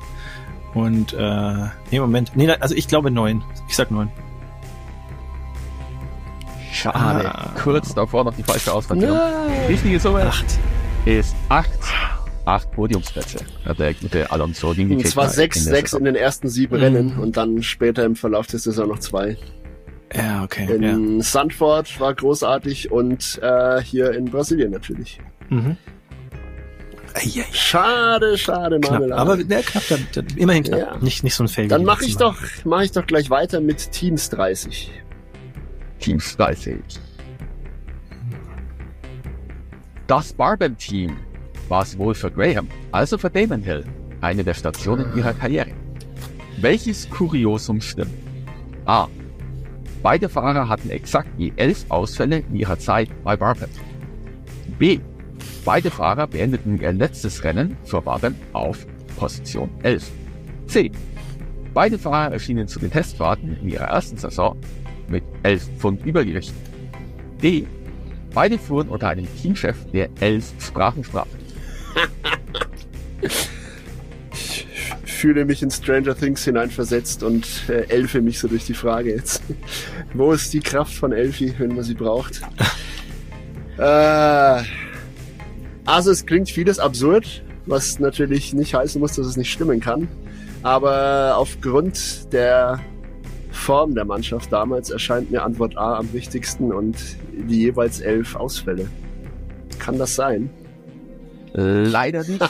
Und äh, nee, Moment. Nee, also ich glaube neun. Ich sag neun. Schade. Ah. Kurz davor noch die falsche Auswahl. Richtige Summe acht. ist acht. Acht Podiumsplätze hat der gute Alonso hingekriegt. Und zwar sechs, in sechs in den ersten sieben mhm. Rennen und dann später im Verlauf der Saison noch zwei. Ja, okay. In ja. Sandford war großartig und äh, hier in Brasilien natürlich. Mhm. Schade, schade, Marmelade. Aber der knapp, der, der, immerhin knapp. Ja. Nicht, nicht so ein Fail. Dann mache ich doch, mache ich doch gleich weiter mit Teams 30. Teams 30. Das Barbell-Team war sowohl für Graham als auch für Damon Hill eine der Stationen ihrer Karriere. Welches Kuriosum stimmt? A. Beide Fahrer hatten exakt je elf Ausfälle in ihrer Zeit bei Barbell. B. Beide Fahrer beendeten ihr letztes Rennen für Barbell auf Position 11. C. Beide Fahrer erschienen zu den Testfahrten in ihrer ersten Saison mit 11 Pfund Übergewicht. D. Beide fuhren unter einem Teamchef, der elf Sprachen sprach. ich fühle mich in Stranger Things hineinversetzt und äh, elfe mich so durch die Frage jetzt. Wo ist die Kraft von Elfi, wenn man sie braucht? äh, also es klingt vieles absurd, was natürlich nicht heißen muss, dass es nicht stimmen kann. Aber aufgrund der Form der Mannschaft damals erscheint mir Antwort A am wichtigsten und die jeweils elf Ausfälle. Kann das sein? Leider nicht.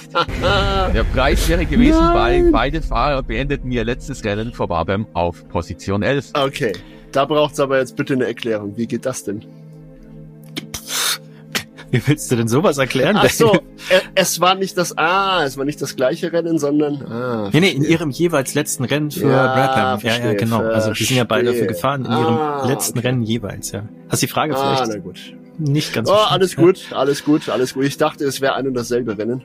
der Preis wäre gewesen, Nein. weil beide Fahrer beendeten ihr letztes Rennen vor Barbem auf Position 11. Okay, da braucht es aber jetzt bitte eine Erklärung. Wie geht das denn? Wie willst du denn sowas erklären? Ach so, es war nicht das, ah, es war nicht das gleiche Rennen, sondern, ah. Nee, nee, in ihrem jeweils letzten Rennen für ja, Brabham. Ja, ja, genau. Also, die sind ja beide dafür gefahren, in ihrem ah, letzten okay. Rennen jeweils, ja. Hast du die Frage ah, vielleicht? na gut. Nicht ganz Oh, alles gut, alles gut, alles gut. Ich dachte, es wäre ein und dasselbe Rennen.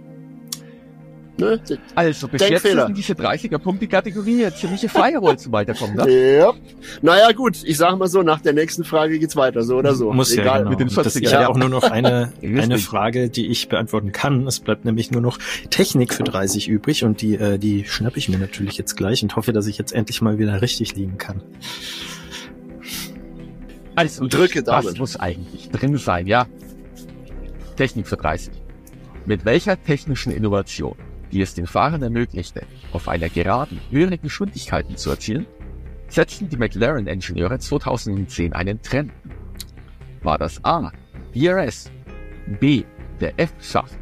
Ne? Also bis jetzt sind diese 30er-Punkte-Kategorie eine ziemliche Firewall zum Weiterkommen, ne? Ja. Naja, gut, ich sag mal so, nach der nächsten Frage geht's weiter, so oder so. Muss Egal. ja, genau. Mit den 40 das ist ja auch nur noch eine, eine Frage, die ich beantworten kann. Es bleibt nämlich nur noch Technik für 30 übrig und die, äh, die schnapp ich mir natürlich jetzt gleich und hoffe, dass ich jetzt endlich mal wieder richtig liegen kann. Also, drücke Daumen. Das muss eigentlich drin sein, ja. Technik für 30. Mit welcher technischen Innovation die es den Fahrern ermöglichte, auf einer Geraden höhere Geschwindigkeiten zu erzielen, setzten die McLaren-Ingenieure 2010 einen Trend. War das A. DRS, B. der F-Schaft,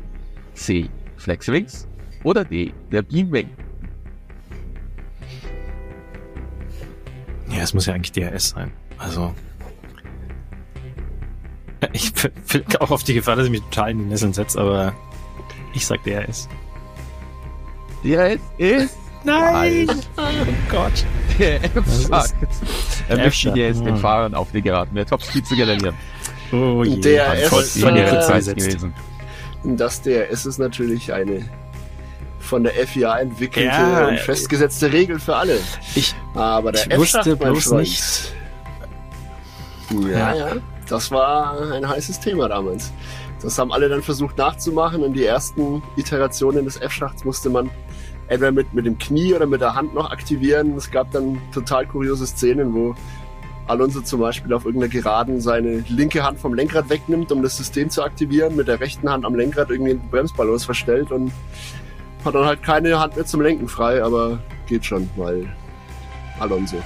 C. Flexwings oder D. der Beamwing? Ja, es muss ja eigentlich DRS sein. Also. Ich will auch auf die Gefahr, dass ich mich total in die Nesseln setze, aber ich sag DRS. Ja, es ist Nein! Oh Gott. Der F-Schacht. Er möchte jetzt den ja. Fahrern auf die Geraden mehr Topspeed zu generieren. Oh je. Der Voll- ist, äh, gewesen. Das DRS ist natürlich eine von der FIA entwickelte Ja, und festgesetzte Regel für alle. Ich, Aber der Ich wusste bloß Freund, nicht. Ja, Ja. ja, das war ein heißes Thema damals. Das haben alle dann versucht nachzumachen. In die ersten Iterationen des F-Schachts musste man entweder mit, mit dem Knie oder mit der Hand noch aktivieren. Es gab dann total kuriose Szenen, wo Alonso zum Beispiel auf irgendeiner Geraden seine linke Hand vom Lenkrad wegnimmt, um das System zu aktivieren, mit der rechten Hand am Lenkrad irgendwie den Bremsballons verstellt und hat dann halt keine Hand mehr zum Lenken frei, aber geht schon, weil Alonso.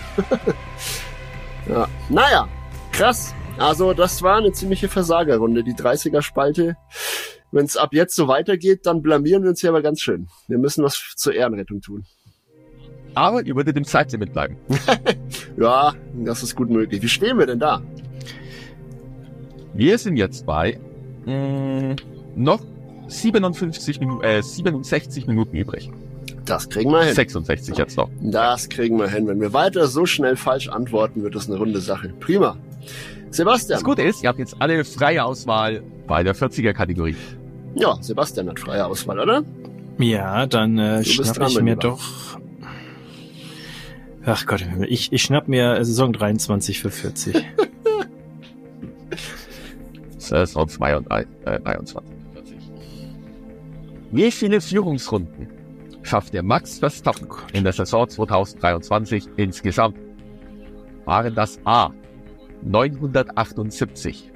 ja. Naja, krass. Also das war eine ziemliche Versagerrunde, die 30er-Spalte. Wenn es ab jetzt so weitergeht, dann blamieren wir uns hier aber ganz schön. Wir müssen was zur Ehrenrettung tun. Aber ihr würdet im Zeitlimit bleiben. Ja, das ist gut möglich. Wie stehen wir denn da? Wir sind jetzt bei mh, noch 57 Minuten, äh, 67 Minuten übrig. Das kriegen wir hin. 66 jetzt noch. Das kriegen wir hin. Wenn wir weiter so schnell falsch antworten, wird das eine runde Sache. Prima. Sebastian. Das Gute ist, ihr habt jetzt alle freie Auswahl bei der 40er-Kategorie. Ja, Sebastian hat freie Auswahl, oder? ja, dann äh, schnapp dran, ich mir Lieber. doch. Ach Gott, ich, ich schnapp mir Saison 23 für 40. Saison 22, äh, 23. Wie viele Führungsrunden schafft der Max Verstappen in der Saison 2023 insgesamt? Waren das A 978,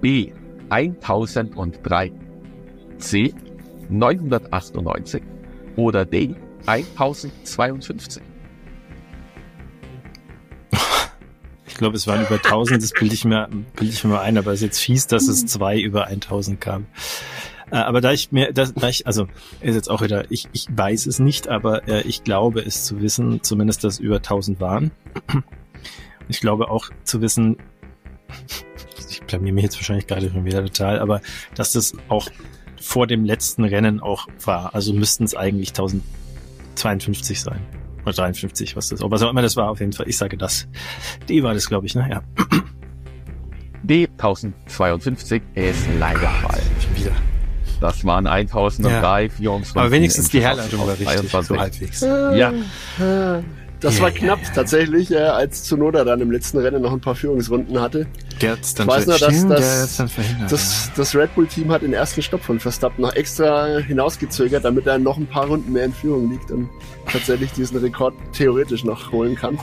B 1003, C 998 oder D 1052? Ich glaube, es waren über 1000, das bilde ich mir, bilde ich mir mal ein, aber es ist jetzt fies, dass es zwei über 1000 kam. Äh, Aber da ich mir, das, da ich, also ist jetzt auch wieder, ich, ich weiß es nicht, aber äh, ich glaube es zu wissen, zumindest, dass über 1000 waren. Ich glaube auch zu wissen, ich blamier mich jetzt wahrscheinlich gerade schon wieder total, aber dass das auch vor dem letzten Rennen auch war. Also müssten es eigentlich 1052 sein. Oder 53, was das, was auch immer das war, auf jeden Fall. Ich sage das. Die war das, glaube ich, ne? Ja. D 1052 ist leider falsch. Wieder. Das waren 1003 Führungsrunden. Aber wenigstens die Herleitung war richtig, 23. so halbwegs. Ja, Das Ja, war knapp ja. tatsächlich, äh, als Zunoda dann im letzten Rennen noch ein paar Führungsrunden hatte. Der hat's dann Ich weiß nur, dass Stimmt, das-. Das, das Red Bull-Team hat den ersten Stopp von Verstappen noch extra hinausgezögert, damit er noch ein paar Runden mehr in Führung liegt und tatsächlich diesen Rekord theoretisch noch holen kann.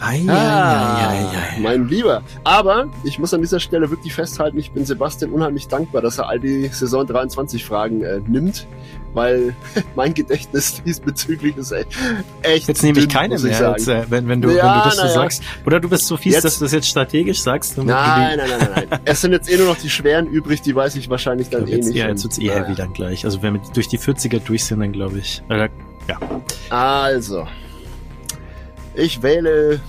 Ja. Ei, ei, ei, ei, ei. Mein Lieber. Aber ich muss an dieser Stelle wirklich festhalten, ich bin Sebastian unheimlich dankbar, dass er all die Saison 23 Fragen äh, nimmt, weil mein Gedächtnis diesbezüglich ist echt, echt Jetzt nehme ich dünn, keine ich mehr, als, äh, wenn, wenn, du, Ja, wenn du das so ja. sagst. Oder du bist so fies, Jetzt- dass du das jetzt strategisch sagst. Nein, nein, nein, nein, nein. Es sind jetzt eh nur noch die schweren übrig, die weiß ich wahrscheinlich dann eh jetzt, nicht. ja, jetzt wird's eh heavy dann gleich. Also wenn wir durch die 40er durch sind, dann glaube ich. Äh, ja. Also, ich wähle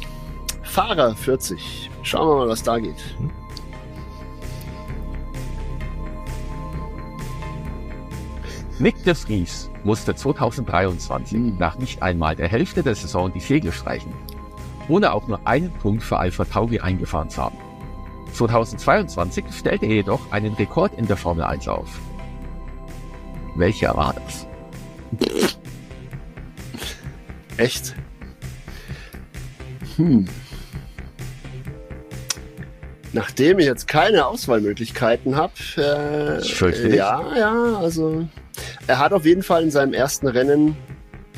Fahrer 40. Schauen wir mal, was da geht. Nick de Vries musste 2023 Hm. nach nicht einmal der Hälfte der Saison die Segel streichen, ohne auch nur einen Punkt für Alpha Tauri eingefahren zu haben. 2022 stellte er jedoch einen Rekord in der Formel 1 auf. Welcher war das? Echt? Hm. Nachdem ich jetzt keine Auswahlmöglichkeiten habe, äh, Ich fürchte nicht. ja, ja, also er hat auf jeden Fall in seinem ersten Rennen,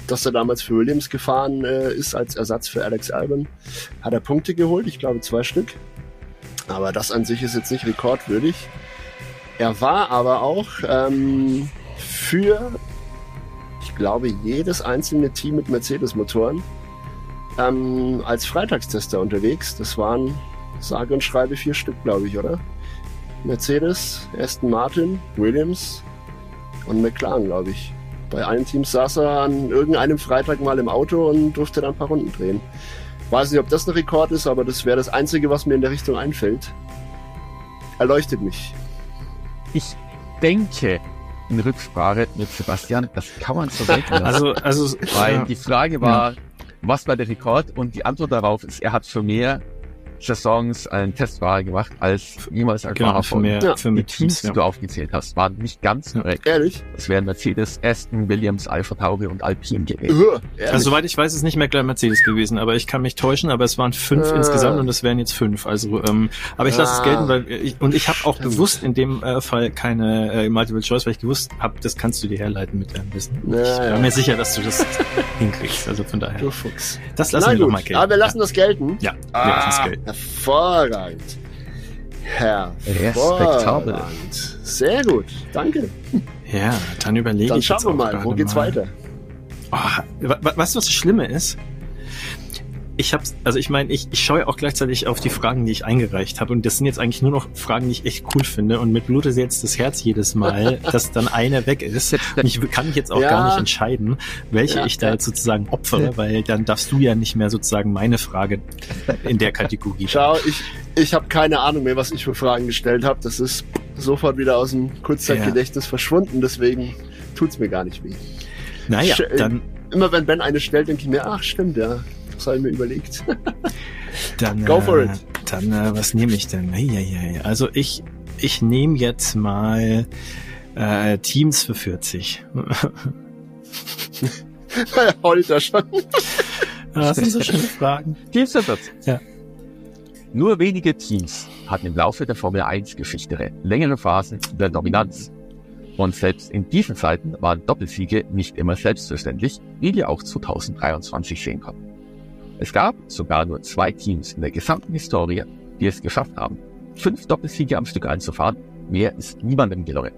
das er damals für Williams gefahren äh, ist, als Ersatz für Alex Albon, hat er Punkte geholt, ich glaube zwei Stück. Aber das an sich ist jetzt nicht rekordwürdig. Er war aber auch ähm, für, ich glaube, jedes einzelne Team mit Mercedes-Motoren ähm, als Freitagstester unterwegs. Das waren sage und schreibe vier Stück, glaube ich, oder? Mercedes, Aston Martin, Williams und McLaren, glaube ich. Bei allen Teams saß er an irgendeinem Freitag mal im Auto und durfte dann ein paar Runden drehen. Weiß nicht, ob das ein Rekord ist, aber das wäre das Einzige, was mir in der Richtung einfällt. Erleuchtet mich. Ich denke, in Rücksprache mit Sebastian. Das kann man so denken lassen. Also, also, Weil ja. die Frage war, was war der Rekord? Und die Antwort darauf ist, er hat für mehr Saisons einen Testfahrer gemacht als jemals ein genau, Fahrer für von. mehr, Ja, für Die Teams. Ja. die du aufgezählt hast, waren nicht ganz korrekt. Ehrlich? Es wären Mercedes, Aston, Williams, Alpha Tauri und Alpine gewesen. Also, soweit ich weiß, ist nicht mehr gleich Mercedes gewesen, aber ich kann mich täuschen, aber es waren fünf Ah. insgesamt und es wären jetzt fünf. Also, ähm, aber ich lasse es Ah. gelten, weil ich, und ich habe auch bewusst in dem äh, Fall keine äh, Multiple Choice, weil ich gewusst habe, das kannst du dir herleiten mit deinem Wissen. Ja, ich ja. bin mir sicher, dass du das hinkriegst. Also von daher. du Fuchs. Das lassen Na wir doch mal gelten. aber wir lassen das gelten. ja, ja wir lassen es Ah, gelten. Hervorragend. Respektabel. Hervorragend. Sehr gut, danke. Ja, dann überlege Dann ich schauen jetzt wir mal, wo geht's weiter? Oh, weißt du, was das Schlimme ist? Ich hab's, also ich meine, ich, ich schaue auch gleichzeitig auf die Fragen, die ich eingereicht habe. Und das sind jetzt eigentlich nur noch Fragen, die ich echt cool finde. Und mit blutet jetzt das Herz jedes Mal, dass dann eine weg ist. Und ich kann mich jetzt auch Ja. gar nicht entscheiden, welche Ja, ich da ja. jetzt sozusagen opfere, weil dann darfst du ja nicht mehr sozusagen meine Frage in der Kategorie. Schau, ich, ich habe keine Ahnung mehr, was ich für Fragen gestellt habe. Das ist sofort wieder aus dem Kurzzeitgedächtnis verschwunden, deswegen tut's mir gar nicht weh. Naja, Sch- dann, Immer wenn Ben eine stellt, denke ich mir, ach stimmt, ja, das habe ich mir überlegt. dann, Go for äh, it. dann, äh, was nehme ich denn? Eieiei. Also ich, ich nehme jetzt mal äh, Teams für 40. Heult er schon. Das sind so schöne Fragen. Teams sind das. Ja. Nur wenige Teams hatten im Laufe der Formel 1 Geschichte längere Phasen der Dominanz. Und selbst in diesen Zeiten waren Doppelsiege nicht immer selbstverständlich, wie wir auch 2023 sehen konnten. Es gab sogar nur zwei Teams in der gesamten Historie, die es geschafft haben, fünf Doppelsiege am Stück einzufahren. Mehr ist niemandem gelungen.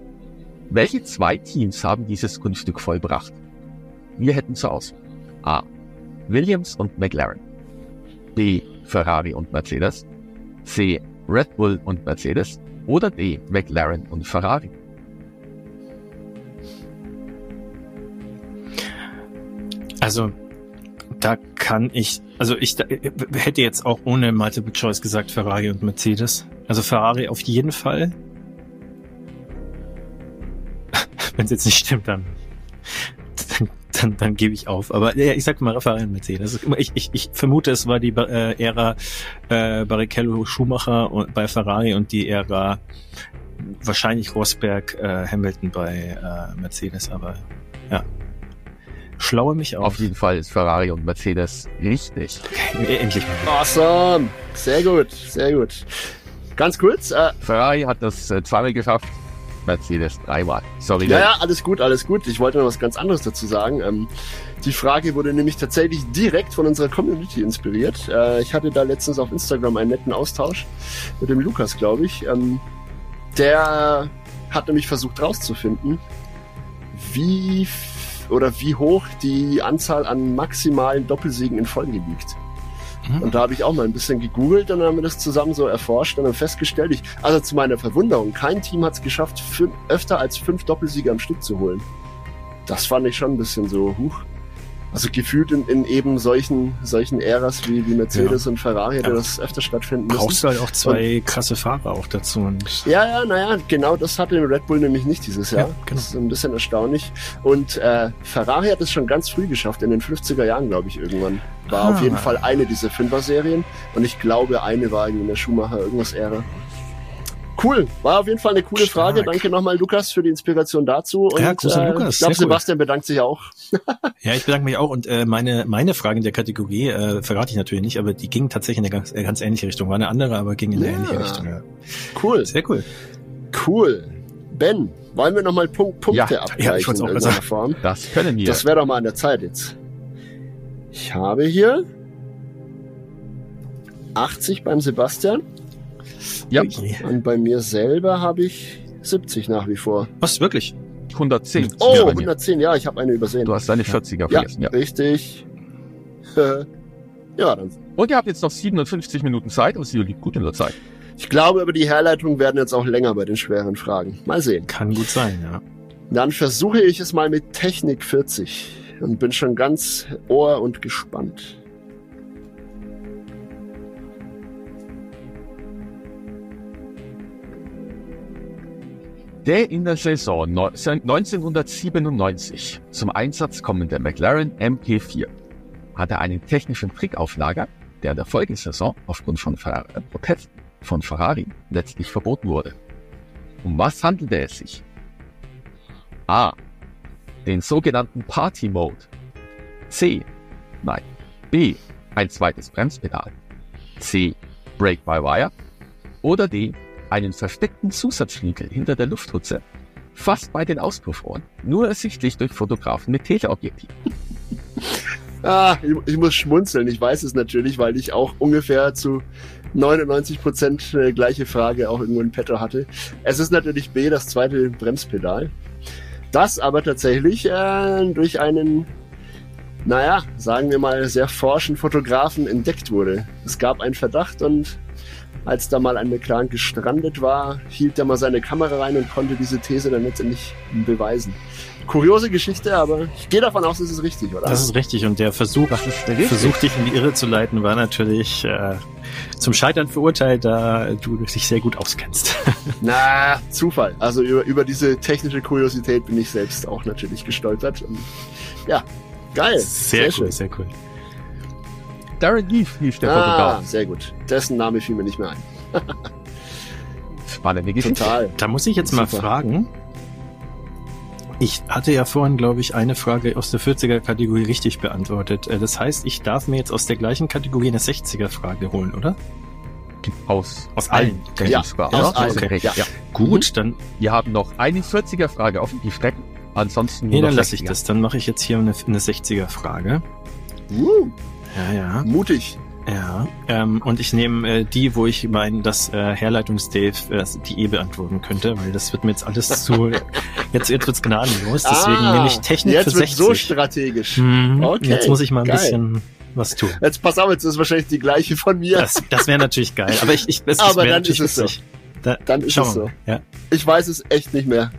Welche zwei Teams haben dieses Kunststück vollbracht? Wir hätten zur Auswahl A. Williams und McLaren. B. Ferrari und Mercedes. C. Red Bull und Mercedes. Oder D. McLaren und Ferrari. Also, da kann ich, also ich da, hätte jetzt auch ohne Multiple Choice gesagt Ferrari und Mercedes. Also Ferrari auf jeden Fall. Wenn es jetzt nicht stimmt, dann, dann, dann, dann gebe ich auf. Aber ja, ich sag mal Ferrari und Mercedes. Ich, ich, ich vermute, es war die äh, Ära äh, Barrichello Schumacher und, bei Ferrari und die Ära wahrscheinlich Rosberg äh, Hamilton bei äh, Mercedes, aber ja. Schlaue mich auf. Auf jeden Fall ist Ferrari und Mercedes richtig. Endlich. Awesome. Sehr gut, sehr gut. Ganz kurz, äh, Ferrari hat das äh, zweimal geschafft, Mercedes dreimal. Sorry, Ja, ja, alles gut, alles gut. Ich wollte noch was ganz anderes dazu sagen. Ähm, die Frage wurde nämlich tatsächlich direkt von unserer Community inspiriert. Äh, ich hatte da letztens auf Instagram einen netten Austausch mit dem Lukas, glaube ich. Ähm, der hat nämlich versucht rauszufinden, wie oder wie hoch die Anzahl an maximalen Doppelsiegen in Folge liegt. Mhm. Und da habe ich auch mal ein bisschen gegoogelt und dann haben wir das zusammen so erforscht und dann festgestellt, ich, also zu meiner Verwunderung, kein Team hat es geschafft, öfter als fünf Doppelsiege am Stück zu holen. Das fand ich schon ein bisschen so, huch. Also gefühlt in, in eben solchen, solchen Äras wie, wie Mercedes und Ferrari Ja. das öfter stattfinden müssen. Brauchst du halt auch zwei krasse Fahrer auch dazu. Und Ja, ja, naja, genau das hatte Red Bull nämlich nicht dieses Jahr. Ja, genau. Das ist ein bisschen erstaunlich. Und äh, Ferrari hat es schon ganz früh geschafft, in den 50er Jahren, glaube ich, irgendwann. War Ah. auf jeden Fall eine dieser Fünfer-Serien. Und ich glaube, eine war in der Schumacher irgendwas Ära. Cool, war auf jeden Fall eine coole Stark. Frage. Danke nochmal, Lukas, für die Inspiration dazu. Und Ja, Gruß an äh, Lukas, ich glaube, sehr cool. Sebastian bedankt sich auch. ja, ich bedanke mich auch. Und äh, meine meine Frage in der Kategorie äh, verrate ich natürlich nicht, aber die ging tatsächlich in eine ganz, äh, ganz ähnliche Richtung. War eine andere, aber ging in eine Ja. ähnliche Richtung. Ja. Cool, Sehr cool. cool. Ben, wollen wir nochmal Punkt, Punkte Ja, ja, abgleichen ich wollt's auch in irgendeiner Form? Das können wir. Das wäre doch mal an der Zeit jetzt. Ich habe hier 80 beim Sebastian ja, Ui. und bei mir selber habe ich 70 nach wie vor. Was, wirklich? 110. Oh, Ja, bei mir. 110, ja, ich habe eine übersehen. Du hast deine 40er ja, vergessen. Ja. richtig. ja, dann. Und ihr habt jetzt noch 57 Minuten Zeit, also ihr liegt gut in der Zeit. Ich glaube, aber die Herleitungen werden jetzt auch länger bei den schweren Fragen. Mal sehen. Kann gut sein, ja. Dann versuche ich es mal mit Technik 40 und bin schon ganz ohr und gespannt. Der in der Saison 1997 zum Einsatz kommende McLaren MP4 hatte einen technischen Trick auf Lager, der in der Folgesaison aufgrund von äh, Protesten von Ferrari letztlich verboten wurde. Um was handelte es sich? A. Den sogenannten Party Mode. C. Nein. B. Ein zweites Bremspedal. C. Brake by Wire. Oder D. Einen versteckten Zusatzschniekel hinter der Lufthutze. Fast bei den Auspuffrohren. Nur ersichtlich durch Fotografen mit Teleobjektiv. Ah, ich, ich, muss schmunzeln. Ich weiß es natürlich, weil ich auch ungefähr zu 99 Prozent äh, gleiche Frage auch irgendwo in petto hatte. Es ist natürlich B, das zweite Bremspedal. Das aber tatsächlich äh, durch einen, naja, sagen wir mal, sehr forschen Fotografen entdeckt wurde. Es gab einen Verdacht und als da mal ein McLaren gestrandet war, hielt er mal seine Kamera rein und konnte diese These dann letztendlich beweisen. Kuriose Geschichte, aber ich gehe davon aus, es ist richtig, oder? Das ist richtig und der Versuch, der Versuch dich in die Irre zu leiten, war natürlich äh, zum Scheitern verurteilt, da du dich sehr gut auskennst. Na, Zufall. Also über, über diese technische Kuriosität bin ich selbst auch natürlich gestolpert. Und, ja, geil. Sehr, sehr cool, schön. sehr cool. Darren Leaf hieß der ah, Fotograf. sehr gut. Dessen Name fiel mir nicht mehr ein. Spannende Geschichte. Total. Da muss ich jetzt Super. mal fragen. Ich hatte ja vorhin, glaube ich, eine Frage aus der 40er-Kategorie richtig beantwortet. Äh, das heißt, ich darf mir jetzt aus der gleichen Kategorie eine 60er-Frage holen, oder? Aus, aus allen. allen. Ja, aus allen. Okay. Ja. ja. Gut, mhm. dann. Wir haben noch eine 40er-Frage auf die Strecken. Ansonsten. Nee, dann lasse ich das. Dann mache ich jetzt hier eine, eine 60er-Frage. Uh. Ja, ja. Mutig. Ja, ähm, und ich nehme äh, die, wo ich meine, dass äh, Herleitungs-Dave äh, die E beantworten könnte, weil das wird mir jetzt alles zu, jetzt, jetzt wird's gnadenlos, deswegen ah, nehme ich Technik jetzt für 60. Wird so strategisch. Mhm, okay, jetzt muss ich mal ein geil. bisschen was tun. Jetzt pass auf, jetzt ist wahrscheinlich die gleiche von mir. Das, das wäre natürlich geil, aber ich, ich es, aber dann ist es so. Da, dann ist es so. Ja. Ich weiß es echt nicht mehr.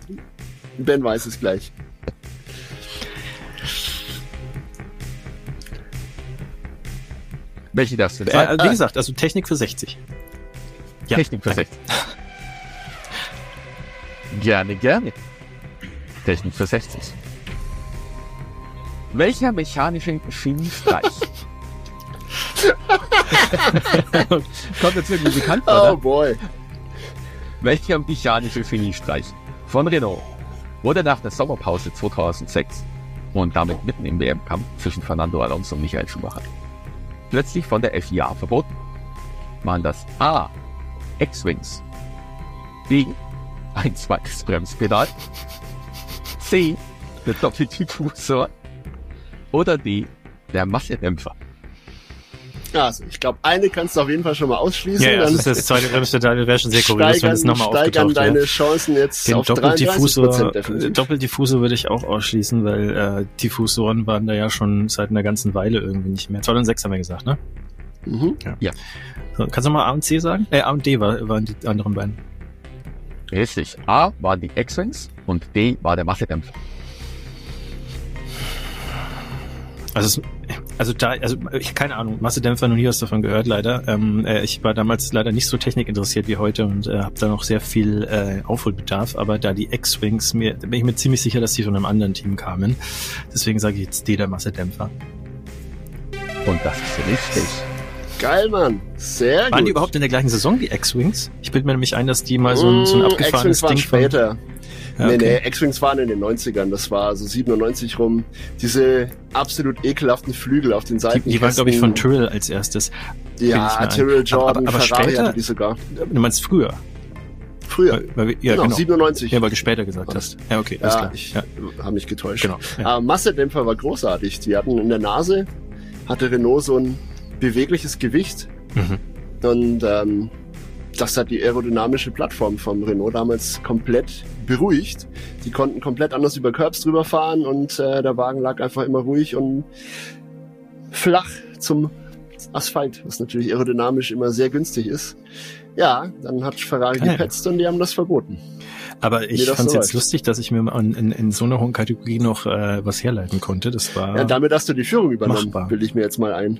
Ben weiß es gleich. Welche du denn? Äh, wie gesagt, also Technik für 60. Ja, Technik für 60. gerne, gerne. Technik für 60. Welcher mechanische Chemiestreich? Kommt jetzt irgendwie bekannt vor, Oh boy. Welcher mechanische Geniestreich von Renault wurde nach der Sommerpause 2006 und damit mitten im WM-Kampf zwischen Fernando Alonso und Michael Schumacher plötzlich von der FIA verboten. Waren das A. X-Wings, B. Ein zweites Bremspedal, C. Der Doppeldiffusor oder D. Der Massedämpfer. Also, ich glaube, eine kannst du auf jeden Fall schon mal ausschließen. Ja, ja das, ist das zweite Bremspedal wäre schon sehr kurios, wenn es nochmal aufgetaucht deine ja. Chancen jetzt Den auf Doppeldiffusor, Doppeldiffusor würde ich auch ausschließen, weil äh, Diffusoren waren da ja schon seit einer ganzen Weile irgendwie nicht mehr. 2 und 6 haben wir gesagt, ne? Mhm. Ja. ja. So, kannst du mal A und C sagen? Äh, A und D war, waren die anderen beiden. Richtig. A waren die X-Wings und D war der Massedämpfer. Also, also da, also ich keine Ahnung, Massedämpfer noch nie was davon gehört, leider. Ähm, äh, ich war damals leider nicht so technikinteressiert wie heute und äh, habe da noch sehr viel äh, Aufholbedarf, aber da die X-Wings, mir, da bin ich mir ziemlich sicher, dass die von einem anderen Team kamen. Deswegen sage ich jetzt D, der Massedämpfer. Und das ist richtig. Geil, Mann. Sehr Waren gut. Waren die überhaupt in der gleichen Saison, die X-Wings? Ich bilde mir nämlich ein, dass die mal so ein, so ein mm, abgefahrenes Ding später. Von ja, okay. Nee, nee, X-Wings waren in den 90ern, das war so 97 rum. Diese absolut ekelhaften Flügel auf den Seiten. Die, die waren, glaube ich, von Tyrrell als erstes. Ja, Tyrrell, Jordan, aber, aber Ferrari später, hatte die sogar. Du meinst früher? Früher. Weil, weil, ja, genau, genau, 97. Ja, weil du später gesagt hast. Ja, okay, alles ja, klar. Ich ja. habe mich getäuscht. Genau. Ja. Aber Massedämpfer war großartig. Die hatten in der Nase, hatte Renault so ein bewegliches Gewicht. Mhm. Und ähm, das hat die aerodynamische Plattform vom Renault damals komplett beruhigt. Die konnten komplett anders über Curbs drüber fahren und äh, der Wagen lag einfach immer ruhig und flach zum Asphalt, was natürlich aerodynamisch immer sehr günstig ist. Ja, dann hat Ferrari ah, gepetzt und die haben das verboten. Aber ich fand es jetzt lustig, dass ich mir in, in, in so einer hohen Kategorie noch äh, was herleiten konnte. Das war ja damit hast du die Führung übernommen, machbar. will ich mir jetzt mal ein.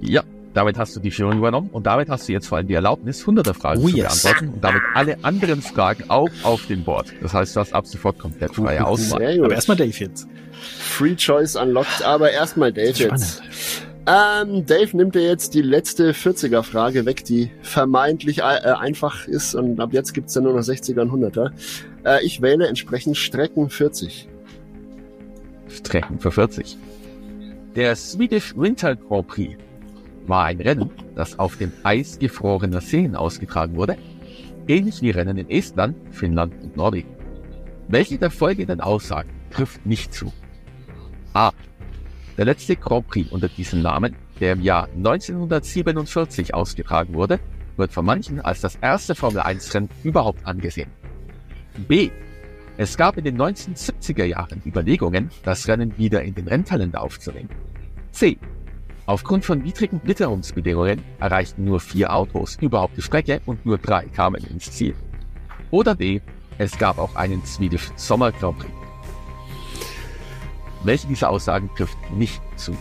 Ja, Damit hast du die Führung übernommen und damit hast du jetzt vor allem die Erlaubnis, hunderte Fragen Oh, zu yes. beantworten und damit alle anderen Fragen auch auf dem Board. Das heißt, du hast ab sofort komplett freie Auswahl. Aber erstmal Dave jetzt. Free Choice unlocked, aber erstmal Dave jetzt. Ähm, Dave nimmt dir jetzt die letzte 40er-Frage weg, die vermeintlich äh, einfach ist und ab jetzt gibt's dann nur noch 60er und 100er. Äh, ich wähle entsprechend Strecken 40. Strecken für 40. Der Swedish Winter Grand Prix war ein Rennen, das auf dem Eis gefrorener Seen ausgetragen wurde, ähnlich wie Rennen in Estland, Finnland und Norwegen. Welche der folgenden Aussagen trifft nicht zu? A. Der letzte Grand Prix unter diesem Namen, der im Jahr 1947 ausgetragen wurde, wird von manchen als das erste Formel-1-Rennen überhaupt angesehen. B. Es gab in den 1970er Jahren Überlegungen, das Rennen wieder in den Rennkalender aufzunehmen. C. Aufgrund von widrigen Witterungsbedingungen erreichten nur vier Autos überhaupt die Strecke und nur drei kamen ins Ziel. Oder D. Es gab auch einen Swedish Sommer Grand Prix. Welche dieser Aussagen trifft nicht zu?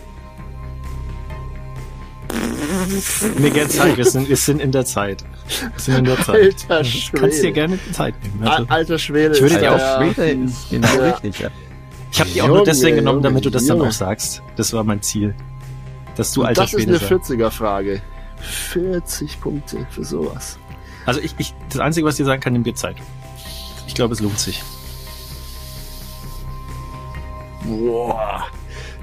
Mir gerne Zeit, wir sind, wir sind in der Zeit. Wir sind in der Zeit. Alter Du kannst dir Schwede. gerne Zeit nehmen. Al- Also, Alter Schwede. Ich würde dir auch Schwede ist genau Ja. richtig. Ja. ich habe die auch nur deswegen Junge, genommen, damit du das dann Junge. auch sagst. Das war mein Ziel. Dass du alter das ist Schwede eine sagst. 40er-Frage. 40 Punkte für sowas. Also ich, ich, das Einzige, was ich dir sagen kann, nimm dir Zeit. Ich glaube, es lohnt sich. Boah,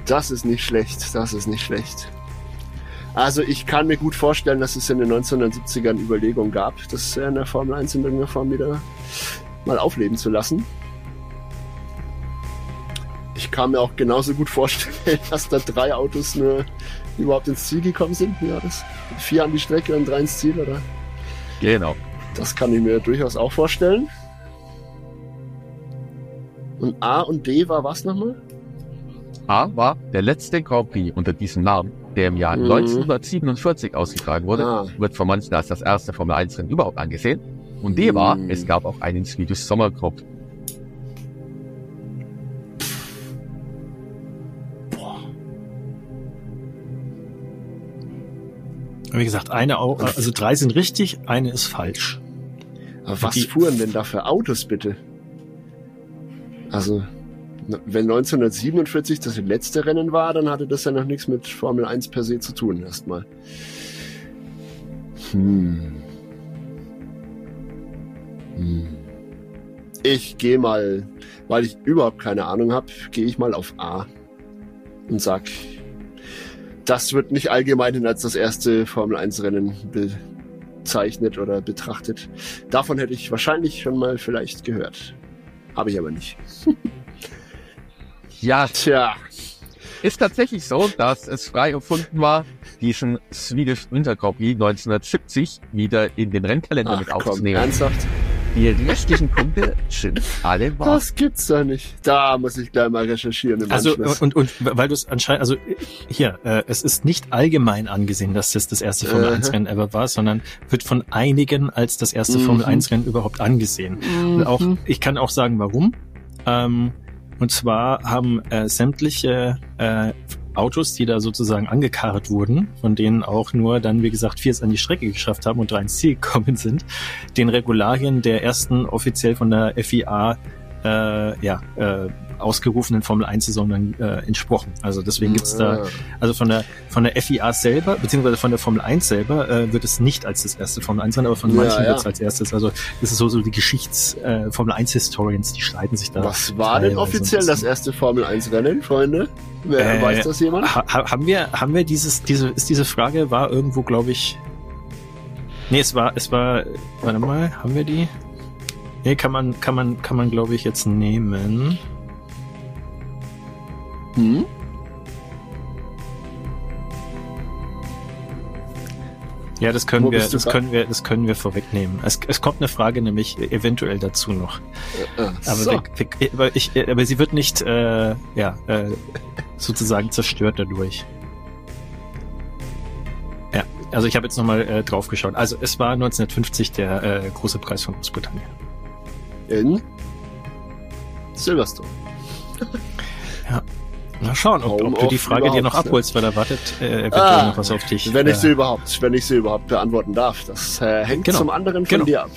das ist nicht schlecht, das ist nicht schlecht. Also ich kann mir gut vorstellen, dass es in den 1970ern Überlegungen gab, das in der Formel 1 in irgendeiner Form wieder mal aufleben zu lassen. Ich kann mir auch genauso gut vorstellen, dass da drei Autos nur überhaupt ins Ziel gekommen sind. Wie war das? Vier an die Strecke und drei ins Ziel, oder? Genau. Das kann ich mir durchaus auch vorstellen. Und A und D war was nochmal? A war der letzte Grand Prix unter diesem Namen, der im Jahr Mhm. 1947 ausgetragen wurde, Ah. wird von manchen als das erste Formel 1 Rennen überhaupt angesehen. Und D war, Mhm. es gab auch einen Swedish Sommer Grand Prix. Wie gesagt, eine, Au- also drei sind richtig, eine ist falsch. Aber was Die- fuhren denn da für Autos bitte? Also, wenn 1947 das letzte Rennen war, dann hatte das ja noch nichts mit Formel 1 per se zu tun, erstmal. Hm. Hm. Ich gehe mal, weil ich überhaupt keine Ahnung habe, gehe ich mal auf A und sag, das wird nicht allgemein als das erste Formel 1 Rennen bezeichnet oder betrachtet. Davon hätte ich wahrscheinlich schon mal vielleicht gehört. Habe ich aber nicht. Ja, Tja, ist tatsächlich so, dass es frei erfunden war, diesen Swedish Winter Grand Prix 1970 wieder in den Rennkalender ach mit komm, aufzunehmen. ernsthaft? Die restlichen Punkte sind alle wahr. Das gibt's doch nicht. Da muss ich gleich mal recherchieren im Also Anschluss. und, und weil du es anscheinend, also hier, äh, es ist nicht allgemein angesehen, dass das das erste Formel Aha. 1 Rennen ever war, sondern wird von einigen als das erste Mhm. Formel 1 Rennen überhaupt angesehen. Und auch, Mhm. ich kann auch sagen, warum. Ähm, und zwar haben äh, sämtliche äh, Autos, die da sozusagen angekarrt wurden, von denen auch nur dann, wie gesagt, vier es an die Strecke geschafft haben und drei ins Ziel gekommen sind, den Regularien der ersten offiziell von der FIA äh, ja, äh, ausgerufenen Formel 1 Saison dann äh, entsprochen. Also deswegen gibt's da Ah. also von der von der FIA selber, beziehungsweise von der Formel 1 selber, äh, wird es nicht als das erste Formel 1 sein, aber von Ja, manchen ja. wird es als erstes. Also das ist so, so die Geschichts äh, Formel 1 Historians, die streiten sich da. Was war denn offiziell das erste Formel 1 Rennen, Freunde? Wer, Äh, weiß das jemand? Ha- haben wir, haben wir dieses, diese, ist diese Frage war irgendwo, glaube ich. Nee, es war, es war, warte mal, haben wir die? Nee, kann man, kann man, kann man, glaube ich, jetzt nehmen. Hm? Ja, das können Wo wir, das können wir, das können wir vorwegnehmen. Es, es kommt eine Frage nämlich eventuell dazu noch. Ah, Aber, so. wir, aber, ich, aber sie wird nicht, äh, ja, äh, sozusagen zerstört dadurch. Ja, also ich habe jetzt nochmal äh, drauf geschaut. Also es war 1950 der äh, große Preis von Großbritannien. In Silverstone. Mal schauen, ob, ob du die Frage dir noch ne? abholst, weil er wartet äh, eventuell ah, noch was auf dich. Wenn ich sie überhaupt, wenn ich sie überhaupt beantworten darf. Das äh, hängt genau. zum anderen von genau. dir ab.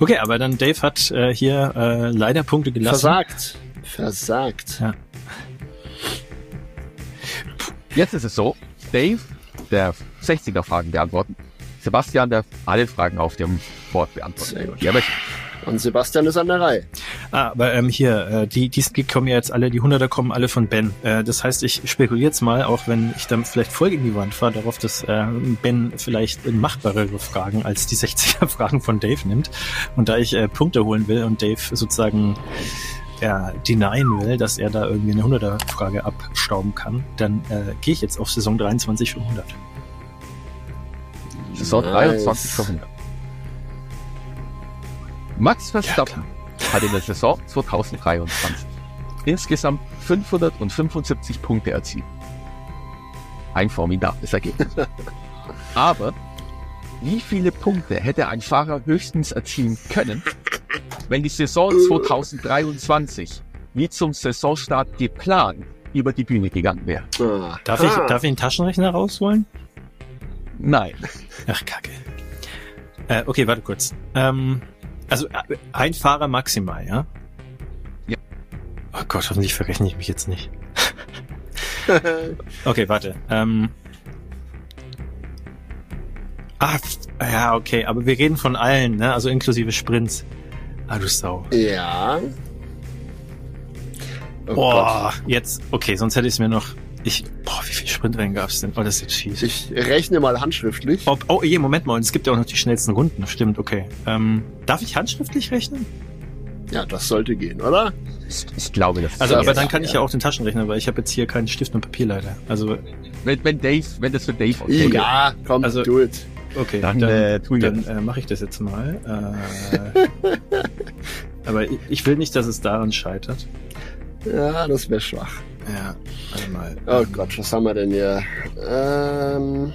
Okay, aber dann Dave hat äh, hier äh, leider Punkte gelassen. Versagt. Versagt. Ja. Jetzt ist es so, Dave, der 60er Fragen beantworten. Sebastian darf alle Fragen auf dem Board beantworten. Sehr gut. Ja, und Sebastian ist an der Reihe. Ah, aber ähm, hier, äh, die, die kommen ja jetzt alle, die 100er kommen alle von Ben. Äh, das heißt, ich spekuliere jetzt mal, auch wenn ich dann vielleicht voll gegen die Wand fahre, darauf, dass äh, Ben vielleicht machbarere Fragen als die 60er Fragen von Dave nimmt. Und da ich äh, Punkte holen will und Dave sozusagen ja, denyen will, dass er da irgendwie eine 100er Frage abstauben kann, dann äh, gehe ich jetzt auf Saison 23 für 100. Saison nice. 23 für 100. Max Verstappen ja, hat in der Saison 2023 insgesamt 575 Punkte erzielt. Ein formidables Ergebnis. Aber wie viele Punkte hätte ein Fahrer höchstens erzielen können, wenn die Saison 2023 wie zum Saisonstart geplant über die Bühne gegangen wäre? Darf ich, darf ich einen Taschenrechner rausholen? Nein. Ach, kacke. Äh, okay, warte kurz. Ähm, also äh, ein Fahrer maximal, ja? Ja. Oh Gott, hoffentlich verrechne ich mich jetzt nicht. okay, warte. Ähm, ah, ja, okay, aber wir reden von allen, ne? Also inklusive Sprints. Ah, du Sau. Ja. Oh Boah, Gott. jetzt, okay, sonst hätte ich es mir noch ich, boah, wie viele Sprintrennen gab es denn? Oh, das ist jetzt fies. Ich rechne mal handschriftlich. Oh, oh je, Moment mal. Und es gibt ja auch noch die schnellsten Runden. Stimmt, okay. Ähm, darf ich handschriftlich rechnen? Ja, das sollte gehen, oder? Ich, ich glaube, das Also, aber dann kann ich ja auch den Taschenrechner, weil ich habe jetzt hier keinen Stift und Papier leider. Also. Wenn, wenn Dave, wenn das für Dave okay. Ja, komm, also, do it. Okay, dann, dann, äh, dann äh, mache ich das jetzt mal. Äh, aber ich, ich will nicht, dass es daran scheitert. Ja, das wäre schwach. Ja, einmal. Oh Gott, was haben wir denn hier? Ähm.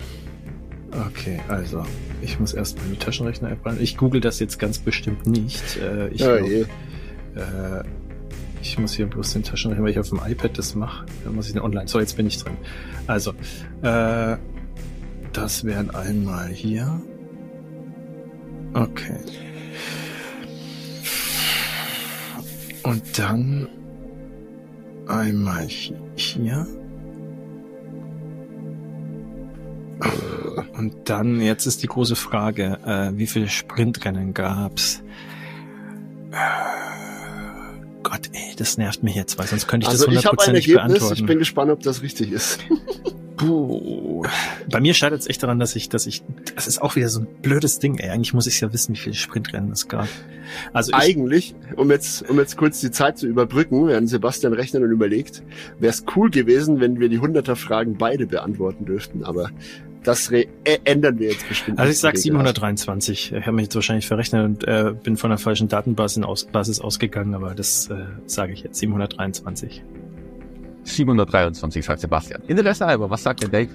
Okay, also ich muss erst die Taschenrechner-App rein. Ich google das jetzt ganz bestimmt nicht. Äh, ich, oh, glaub, äh, ich muss hier bloß den Taschenrechner, weil ich auf dem iPad das mache. Dann muss ich den online. So, jetzt bin ich drin. Also, äh, das wären einmal hier. Okay. Und dann Einmal hier. Und dann, jetzt ist die große Frage, äh, wie viele Sprintrennen gab's? Äh, Gott, ey, das nervt mich jetzt, weil sonst könnte ich also das hundertprozentig beantworten. Ich bin gespannt, ob das richtig ist. Puh. Bei mir scheitert es echt daran, dass ich, dass ich, das ist auch wieder so ein blödes Ding, ey. Eigentlich muss ich ja wissen, wie viele Sprintrennen es gab. Also ich, eigentlich, um jetzt, um jetzt kurz die Zeit zu überbrücken, während Sebastian rechnet und überlegt, wäre es cool gewesen, wenn wir die 100er Fragen beide beantworten dürften, aber das äh, ändern wir jetzt bestimmt. Also ich sag 723. Ich habe mich jetzt wahrscheinlich verrechnet und äh, bin von der falschen Datenbasis aus, Basis ausgegangen, aber das äh, sage ich jetzt. 723. 723, sagt Sebastian. Interesse halber, was sagt der Dave?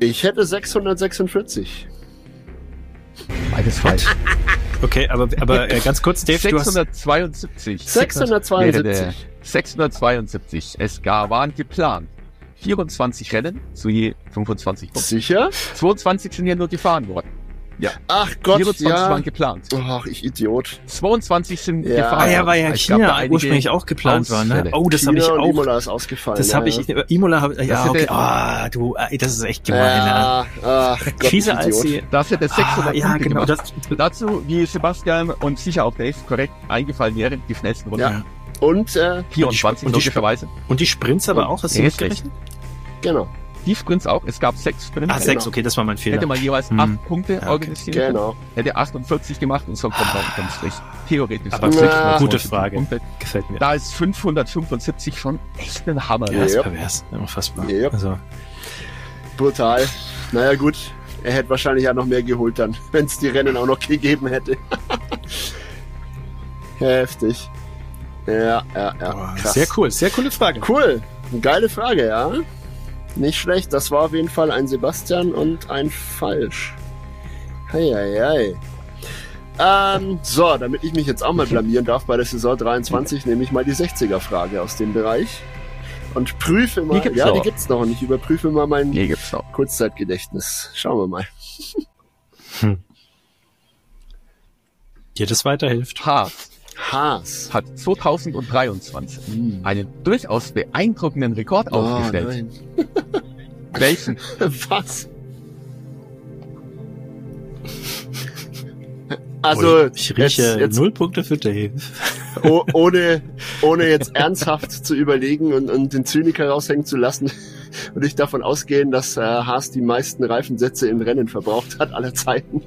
Ich hätte 646. Beides falsch. Okay, aber, aber äh, ganz kurz, Dave, 672. 672. 672. Es gar, waren geplant. 24 Rennen zu je 25 Punkten. Sicher? 22 sind ja nur gefahren worden. Ja. Ach Gott, 24 ja. waren geplant. Ach, ich Idiot. 22 sind ja. gefahren. Ah ja, weil ja China ursprünglich auch geplant war, ne? Oh, das habe ich auch. Imola ist ausgefallen. Das habe ich, Imola habe ja, okay. Ah, du, das ist echt gemein, ja. Ach, Gott, Fieser als sie. Das hätte 600 ah, ja, genau. Das, Dazu, wie Sebastian und sicher auch Dave korrekt eingefallen wären, die schnellsten Runden. Ja. Und, äh, 24 und die, und die Sprints aber auch, hast du mitgerechnet? Genau. Die Sprints auch. Es gab sechs Sprints. Ah, sechs, okay, das war mein Fehler. Hätte man jeweils hm. acht Punkte ja, okay. organisiert. Genau. Hätte 48 gemacht und so kommt man unterm Strich. Theoretisch. Aber na, gute Frage. Punkte. Gefällt mir. Da ist 575 schon echt ein Hammer. Ja, ist pervers. Unfassbar. Yep. Also. Brutal. Naja, gut. Er hätte wahrscheinlich ja noch mehr geholt dann, wenn es die Rennen auch noch gegeben hätte. Heftig. Ja, ja, ja. Krass. Sehr cool. Sehr coole Frage. Cool. Geile Frage, ja. Nicht schlecht, das war auf jeden Fall ein Sebastian und ein Falsch. Heieiei. Ähm, so, damit ich mich jetzt auch mal blamieren darf bei der Saison 23, nehme ich mal die 60er-Frage aus dem Bereich. und prüfe mal. gibt's ja, noch. die gibt's noch. Und ich überprüfe mal mein. Kurzzeitgedächtnis. Schauen wir mal. Dir das weiterhilft. Haas Haas. hat 2023 einen durchaus beeindruckenden Rekord Oh, aufgestellt. nein. Welchen? Was? Also, Ui, ich rieche jetzt, jetzt null Punkte für Dave. oh, ohne, ohne jetzt ernsthaft zu überlegen und, und den Zyniker raushängen zu lassen, würde ich davon ausgehen, dass äh, Haas die meisten Reifensätze im Rennen verbraucht hat aller Zeiten.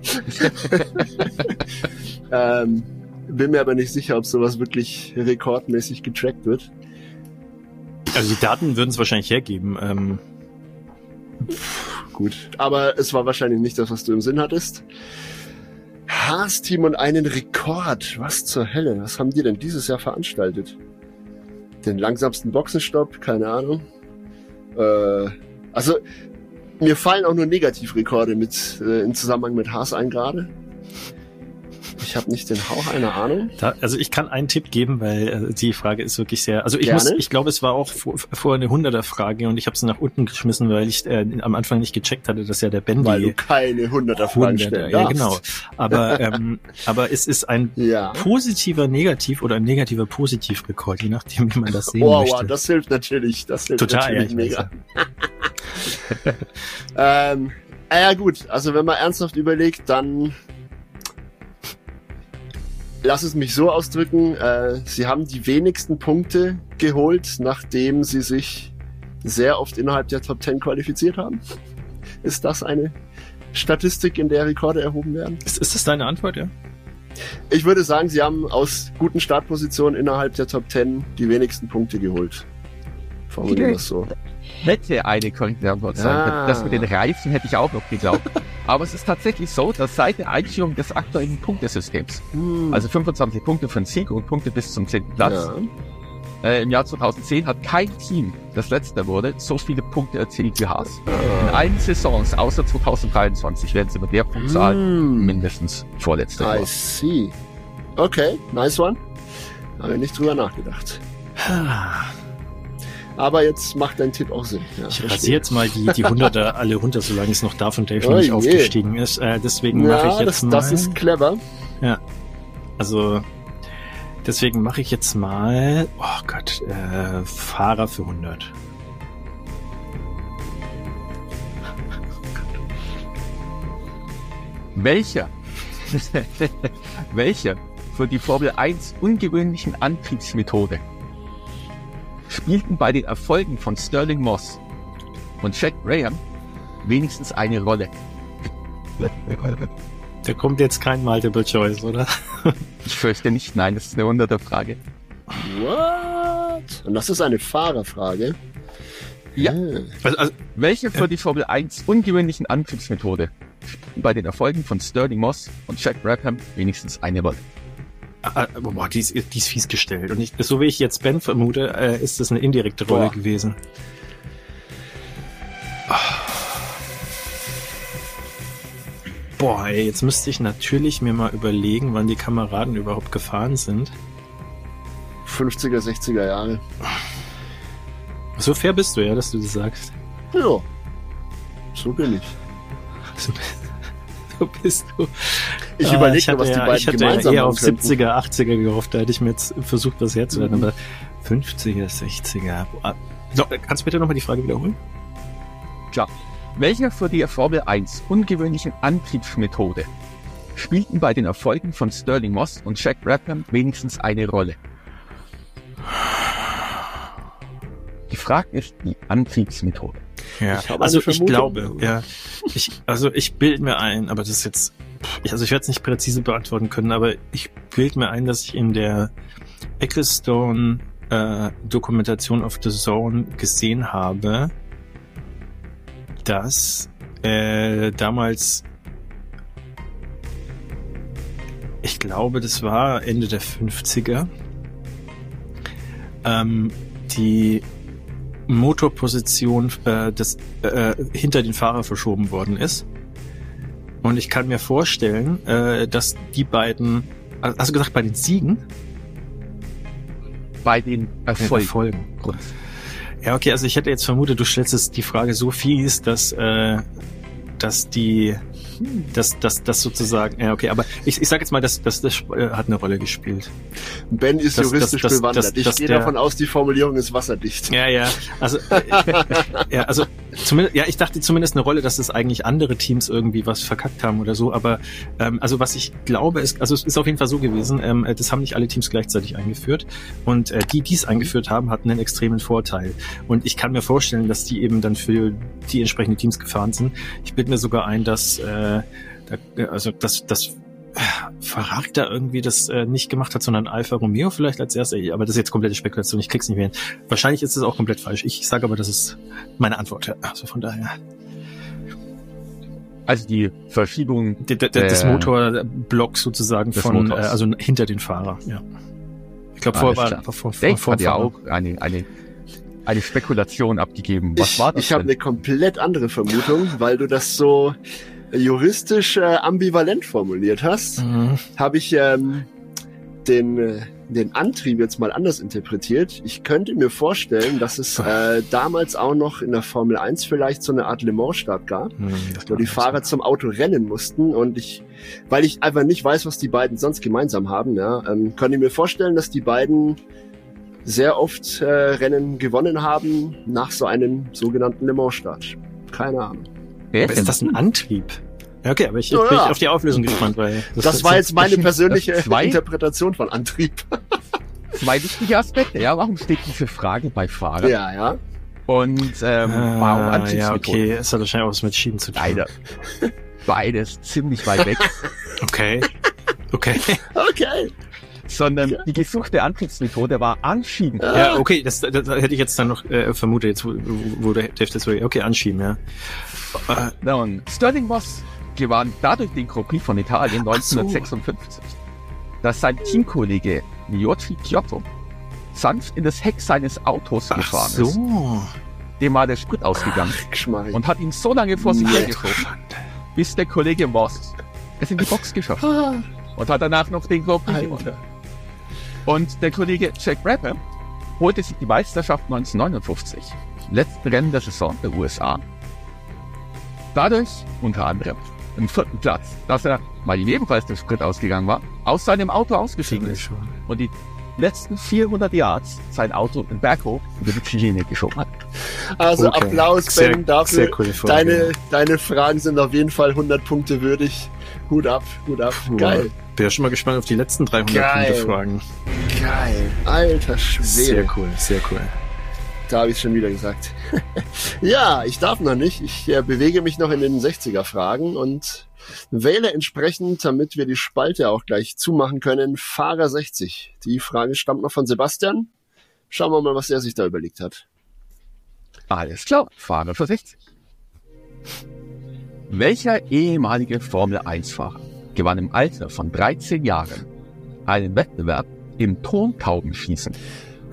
ähm, bin mir aber nicht sicher, ob sowas wirklich rekordmäßig getrackt wird. Also die Daten würden es wahrscheinlich hergeben. Ähm, Gut. Aber es war wahrscheinlich nicht das, was du im Sinn hattest. Haas-Team und einen Rekord. Was zur Hölle? Was haben die denn dieses Jahr veranstaltet? Den langsamsten Boxenstopp? Keine Ahnung. Äh, also, mir fallen auch nur Negativrekorde mit, äh, im Zusammenhang mit Haas ein gerade. Ich habe nicht den Hauch einer Ahnung. da, also ich kann einen Tipp geben, weil äh, die Frage ist wirklich sehr. Also ich Gerne. muss, ich glaube, es war auch vor, vor eine hunderter Frage und ich habe sie nach unten geschmissen, weil ich äh, am Anfang nicht gecheckt hatte, dass ja der Ben Weil du keine hunderter Fragen Hunderter, stellen ja genau. Aber ähm, aber es ist ein Ja. positiver Negativ oder ein negativer Positivrekord, je nachdem, wie man das sehen Oh, möchte. wow, das hilft natürlich. Das hilft Total, ja, natürlich ich mega. ähm, äh, ja gut, also wenn man ernsthaft überlegt, dann lass es mich so ausdrücken. Äh, sie haben die wenigsten Punkte geholt, nachdem sie sich sehr oft innerhalb der Top 10 qualifiziert haben. Ist das eine Statistik, in der Rekorde erhoben werden? ist, ist das deine Antwort, ja? Ich würde sagen, sie haben aus guten Startpositionen innerhalb der Top 10 die wenigsten Punkte geholt. Formulieren wir es so. Hätte eine korrekte Antwort sein Ah. Das mit den Reifen hätte ich auch noch geglaubt. Aber es ist tatsächlich so, dass seit der Einführung des aktuellen Punktesystems, Hm. also 25 Punkte für den Sieg und Punkte bis zum 10. Platz, ja. äh, im Jahr 2010 hat kein Team, das letzte wurde, so viele Punkte erzielt wie Haas. In allen Saisons, außer 2023, werden sie mit der Punktzahl Hm. mindestens vorletzte. I see. Okay, nice one. Habe ich nicht drüber nachgedacht. Aber jetzt macht dein Tipp auch Sinn. Ja, Ich rasiere jetzt mal die, die Hunderter alle runter, solange es noch darf und Dave Oh noch nicht je. aufgestiegen ist. Äh, deswegen mache ich Ja, jetzt das, mal. das ist clever. also deswegen mache ich jetzt mal. Oh Gott, äh, Fahrer für 100. Welcher, welcher für die Formel 1 ungewöhnlichen Antriebsmethode spielten bei den Erfolgen von Sterling Moss und Jack Graham wenigstens eine Rolle? Da kommt jetzt kein Multiple Choice, oder? Ich fürchte nicht, nein, das ist eine hunderte Frage. What? Und das ist eine Fahrerfrage. Ja. Ah. Also, also, Welche für die Formel 1 ungewöhnlichen Antriebsmethode spielten bei den Erfolgen von Sterling Moss und Jack Brabham wenigstens eine Rolle? Äh, boah, die ist, die ist fies gestellt. Und ich, so wie ich jetzt Ben vermute, äh, ist das eine indirekte Rolle Boah. gewesen. Boah, ey, jetzt müsste ich natürlich mir mal überlegen, wann die Kameraden überhaupt gefahren sind. 50er, 60er Jahre. So fair bist du ja, dass du das sagst. Ja. So bin ich. So bist du. Ich Ah, überlege was die ja, beiden Ich hatte gemeinsam ja eher auf könnten. 70er, 80er gehofft. Da hätte ich mir jetzt versucht, was herzuleiten. Mhm. Aber 50er, 60er. Boah. So, kannst du bitte nochmal die Frage wiederholen? Klar. Welcher für die Formel 1 ungewöhnlichen Antriebsmethode spielten bei den Erfolgen von Sterling Moss und Jack Brabham wenigstens eine Rolle? Gefragt ist die Antriebsmethode. Ja, Ich also ich glaube, ja. Ich, also ich bild mir ein, aber das ist jetzt, also ich werde es nicht präzise beantworten können, aber ich bild mir ein, dass ich in der Ecclestone äh, Dokumentation of the Zone gesehen habe, dass äh, damals, ich glaube, das war Ende der 50er, ähm, die Motorposition äh, des, äh, hinter den Fahrer verschoben worden ist. Und ich kann mir vorstellen, äh, dass die beiden, also hast du gesagt, bei den Siegen? Bei den Erfolgen. Erfolgen. Ja, okay, also ich hätte jetzt vermutet, du stellst es die Frage so fies, dass, äh, dass die dass das, das sozusagen, ja, okay, aber ich, ich sage jetzt mal, dass das, das äh, hat eine Rolle gespielt. Ben ist Das- juristisch das- das- bewandert. das- ich das gehe davon aus, die Formulierung ist wasserdicht. Ja, ja, also, ja, also, zumindest, ja, ich dachte zumindest eine Rolle, dass es eigentlich andere Teams irgendwie was verkackt haben oder so, aber, ähm, also was ich glaube, ist, also es ist auf jeden Fall so gewesen, ähm, das haben nicht alle Teams gleichzeitig eingeführt und äh, die, die es eingeführt haben, hatten einen extremen Vorteil und ich kann mir vorstellen, dass die eben dann für die entsprechenden Teams gefahren sind. Ich bilde mir sogar ein, dass, äh, da, also, dass, dass Ferrari da irgendwie das äh, nicht gemacht hat, sondern Alfa Romeo vielleicht als erster. Aber das ist jetzt komplette Spekulation, ich klick's nicht mehr hin. Wahrscheinlich ist es auch komplett falsch. Ich sage aber, das ist meine Antwort. Ja. Also von daher. Also die Verschiebung D d des Äh, Motorblocks sozusagen des von, äh, also hinter den Fahrer, ja. Ich glaube, vorher war vor, vor, vor hat ja auch eine, eine, eine Spekulation abgegeben. Was ich war das ich habe eine komplett andere Vermutung, weil du das so juristisch äh, ambivalent formuliert hast. Mhm. habe ich ähm, den, äh, den Antrieb jetzt mal anders interpretiert. Ich könnte mir vorstellen, dass es äh, damals auch noch in der Formel 1 vielleicht so eine Art Le Mans-Start gab, Mhm, wo die sein. Fahrer zum Auto rennen mussten und ich, weil ich einfach nicht weiß, was die beiden sonst gemeinsam haben, ja, ähm, kann ich mir vorstellen, dass die beiden sehr oft äh, Rennen gewonnen haben nach so einem sogenannten Le Mans-Start. Keine Ahnung. Wer Aber ist das ein Antrieb? Ja, okay, aber ich, Ja, ich bin ja. auf die Auflösung gespannt, weil Das war jetzt meine persönliche Zwei? Interpretation von Antrieb. Zwei wichtige Aspekte. Ja, warum steht diese Frage bei Fahrer? Ja, ja. Und ähm, warum Ah, ja, Antriebsmethode? okay, es hat wahrscheinlich auch was mit Schienen zu tun. Leider. Beides ziemlich weit weg. Okay. Okay. Okay. sondern die gesuchte Antriebsmethode war Anschieben. Ja, okay, das, das, das hätte ich jetzt dann noch äh, vermutet, jetzt, wo, wo der Dave das okay, anschieben, ja. Äh, und Sterling Moss gewann dadurch den Grand Prix von Italien Ach so. 1956, dass sein Teamkollege Miyoshi Kyoto sanft in das Heck seines Autos ach gefahren ist. so. Dem war der Sprit ausgegangen Geschmarrig. und hat ihn so lange vor sich hergeschoben, bis der Kollege Moss es in die Box geschafft hat Ah, und hat danach noch den Grand Prix gewonnen. Und der Kollege Jack Rapper holte sich die Meisterschaft 1959, letzten Rennen der Saison der USA. Dadurch unter anderem im vierten Platz, dass er, weil ihm ebenfalls der Sprit ausgegangen war, aus seinem Auto ausgestiegen ist schon. und die letzten 400 Yards sein Auto den Berg hoch über die Ziellinie geschoben hat. Also Okay. Applaus, Sehr- Ben, dafür. sehr Frage, deine, deine Fragen sind auf jeden Fall 100 Punkte würdig. Hut ab, Hut ab. Geil. Bin ja schon mal gespannt auf die letzten 300 Geil. Punkte Fragen. Geil. Alter Schwede. Sehr cool, sehr cool. Da habe ich schon wieder gesagt. ja, ich darf noch nicht. Ich äh, bewege mich noch in den 60er-Fragen und wähle entsprechend, damit wir die Spalte auch gleich zumachen können, Fahrer 60. Die Frage stammt noch von Sebastian. Schauen wir mal, was er sich da überlegt hat. Alles klar, Fahrer für 60. Welcher ehemalige Formel 1-Fahrer gewann im Alter von 13 Jahren einen Wettbewerb im Tontaubenschießen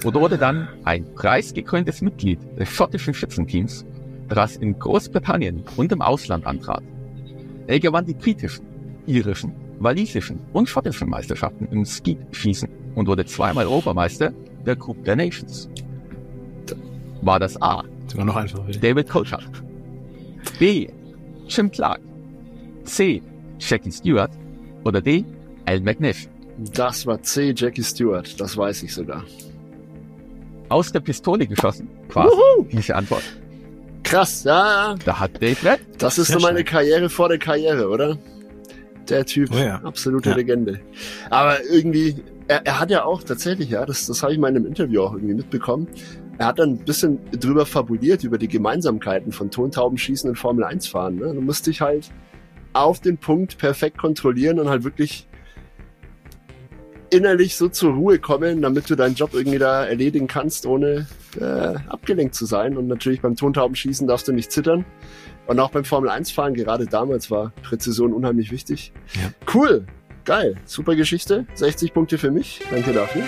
und wurde dann ein preisgekröntes Mitglied des schottischen Schützenteams, das in Großbritannien und im Ausland antrat? Er gewann die britischen, irischen, walisischen und schottischen Meisterschaften im Skeet-Schießen und wurde zweimal Obermeister der Coupe der Nations. War das A. Sogar noch dich. David Coulthard. B. Jim Clark. C. Jackie Stewart. Oder D. Alan McNish. Das war C. Jackie Stewart. Das weiß ich sogar. Aus der Pistole geschossen. Quasi. Wuhu. Diese Antwort. Krass, ja, ja. Da hat Dave Red. Das ist meine stark. Karriere vor der Karriere, oder? Der Typ, Oh ja. absolute Ja. Legende. Aber irgendwie, er, er hat ja auch tatsächlich, ja, das, das habe ich mal in einem Interview auch irgendwie mitbekommen. Er hat dann ein bisschen drüber fabuliert, über die Gemeinsamkeiten von Tontaubenschießen und Formel 1 fahren. Ne? Du musst dich halt auf den Punkt perfekt kontrollieren und halt wirklich innerlich so zur Ruhe kommen, damit du deinen Job irgendwie da erledigen kannst, ohne äh, abgelenkt zu sein. Und natürlich beim Tontaubenschießen darfst du nicht zittern. Und auch beim Formel 1 fahren, gerade damals war Präzision unheimlich wichtig. Ja. Cool. Geil. Super Geschichte. 60 Punkte für mich. Danke dafür.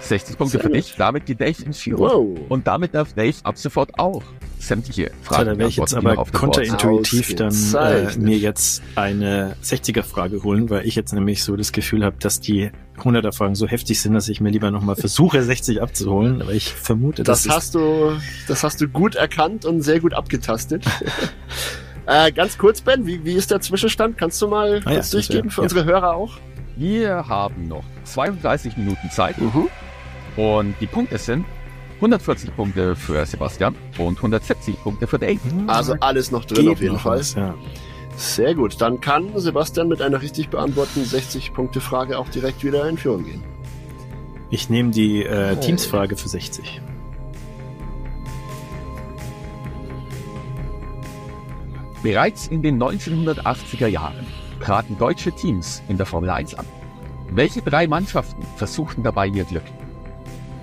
60 Punkte Sehr für gut. dich. Damit geht Dave ins Führung. Wow. Und damit darf Dave ab sofort auch sämtliche Fragen. So, da werde ich jetzt aber konterintuitiv dann äh, mir jetzt eine 60er-Frage holen, weil ich jetzt nämlich so das Gefühl habe, dass die 100er-Fragen so heftig sind, dass ich mir lieber nochmal versuche, 60 abzuholen. Aber ich vermute, das, das hast du, das hast du gut erkannt und sehr gut abgetastet. äh, ganz kurz, Ben, wie, wie ist der Zwischenstand? Kannst du mal ah, kurz ja, durchgeben für ja. unsere Hörer auch? Wir haben noch 32 Minuten Zeit. Mhm. Und die Punkte sind 140 Punkte für Sebastian und 170 Punkte für Dave. Also alles noch drin Geht auf jeden Fall. Was, ja. Sehr gut. Dann kann Sebastian mit einer richtig beantworteten 60-Punkte-Frage auch direkt wieder in Führung gehen. Ich nehme die äh, Teams-Frage für 60. Bereits in den 1980er Jahren traten deutsche Teams in der Formel 1 an. Welche drei Mannschaften versuchten dabei ihr Glück?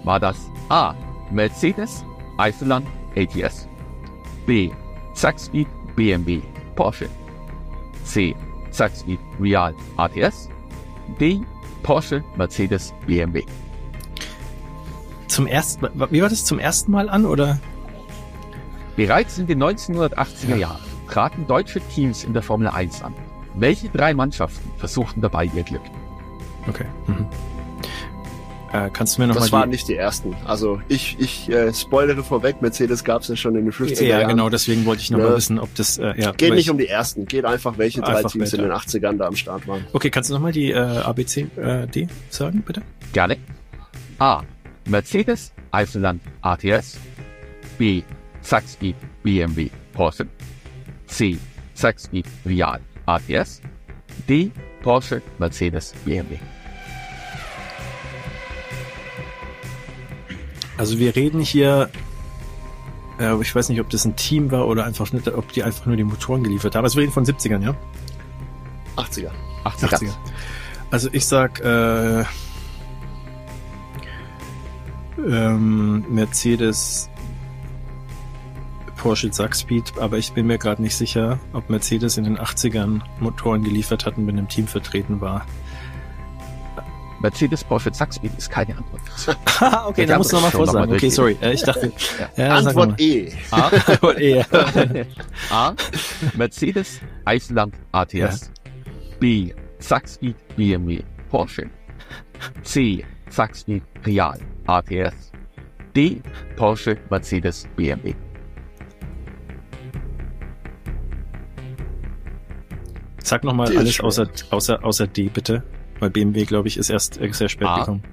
War das A. Mercedes, Eifeland, ATS. B. Zackspeed, BMW, Porsche. C. Zackspeed, Real, ATS. D. Porsche, Mercedes, BMW. Zum ersten, wie war das zum ersten Mal an oder? Bereits in den 1980er Jahren traten deutsche Teams in der Formel 1 an. Welche drei Mannschaften versuchten dabei ihr Glück? Okay. Mhm. Äh, kannst du mir noch das mal waren nicht die ersten. Also ich, ich äh, spoilere vorweg, Mercedes gab es ja schon in den 50er Jahren. Ja, genau, deswegen wollte ich noch ne? mal wissen, ob das... Äh, ja, geht nicht um die ersten, geht einfach, welche drei einfach Teams weiter. in den 80ern da am Start waren. Okay, kannst du noch mal die äh, ABC äh, D sagen, bitte? Gerne. A. Mercedes, Eifeland, ATS. B. Zaxby, BMW, Porsche. C. Zaxby, Real, ATS. D. Porsche, Mercedes, BMW. Also wir reden hier, äh, ich weiß nicht, ob das ein Team war oder einfach nicht, ob die einfach nur die Motoren geliefert haben. Also wir reden von 70ern, ja? 80er. 80er. 80er. Also ich sag äh, ähm, Mercedes Porsche Zackspeed, aber ich bin mir gerade nicht sicher, ob Mercedes in den 80ern Motoren geliefert hat und mit einem Team vertreten war. Mercedes, Porsche, Zackspeed ist keine Antwort. okay, dann musst du nochmal vorsagen. Okay, sorry. Äh, ich dachte. ja. Ja, Antwort E. A. Antwort E. A. Mercedes, Eisenland, ATS. Ja. B. Zackspeed, BMW, Porsche. C. Zackspeed, Real, ATS. D. Porsche, Mercedes, BMW. Sag nochmal alles außer, außer, außer D, bitte. Weil BMW, glaube ich, ist erst äh, sehr spät A. gekommen.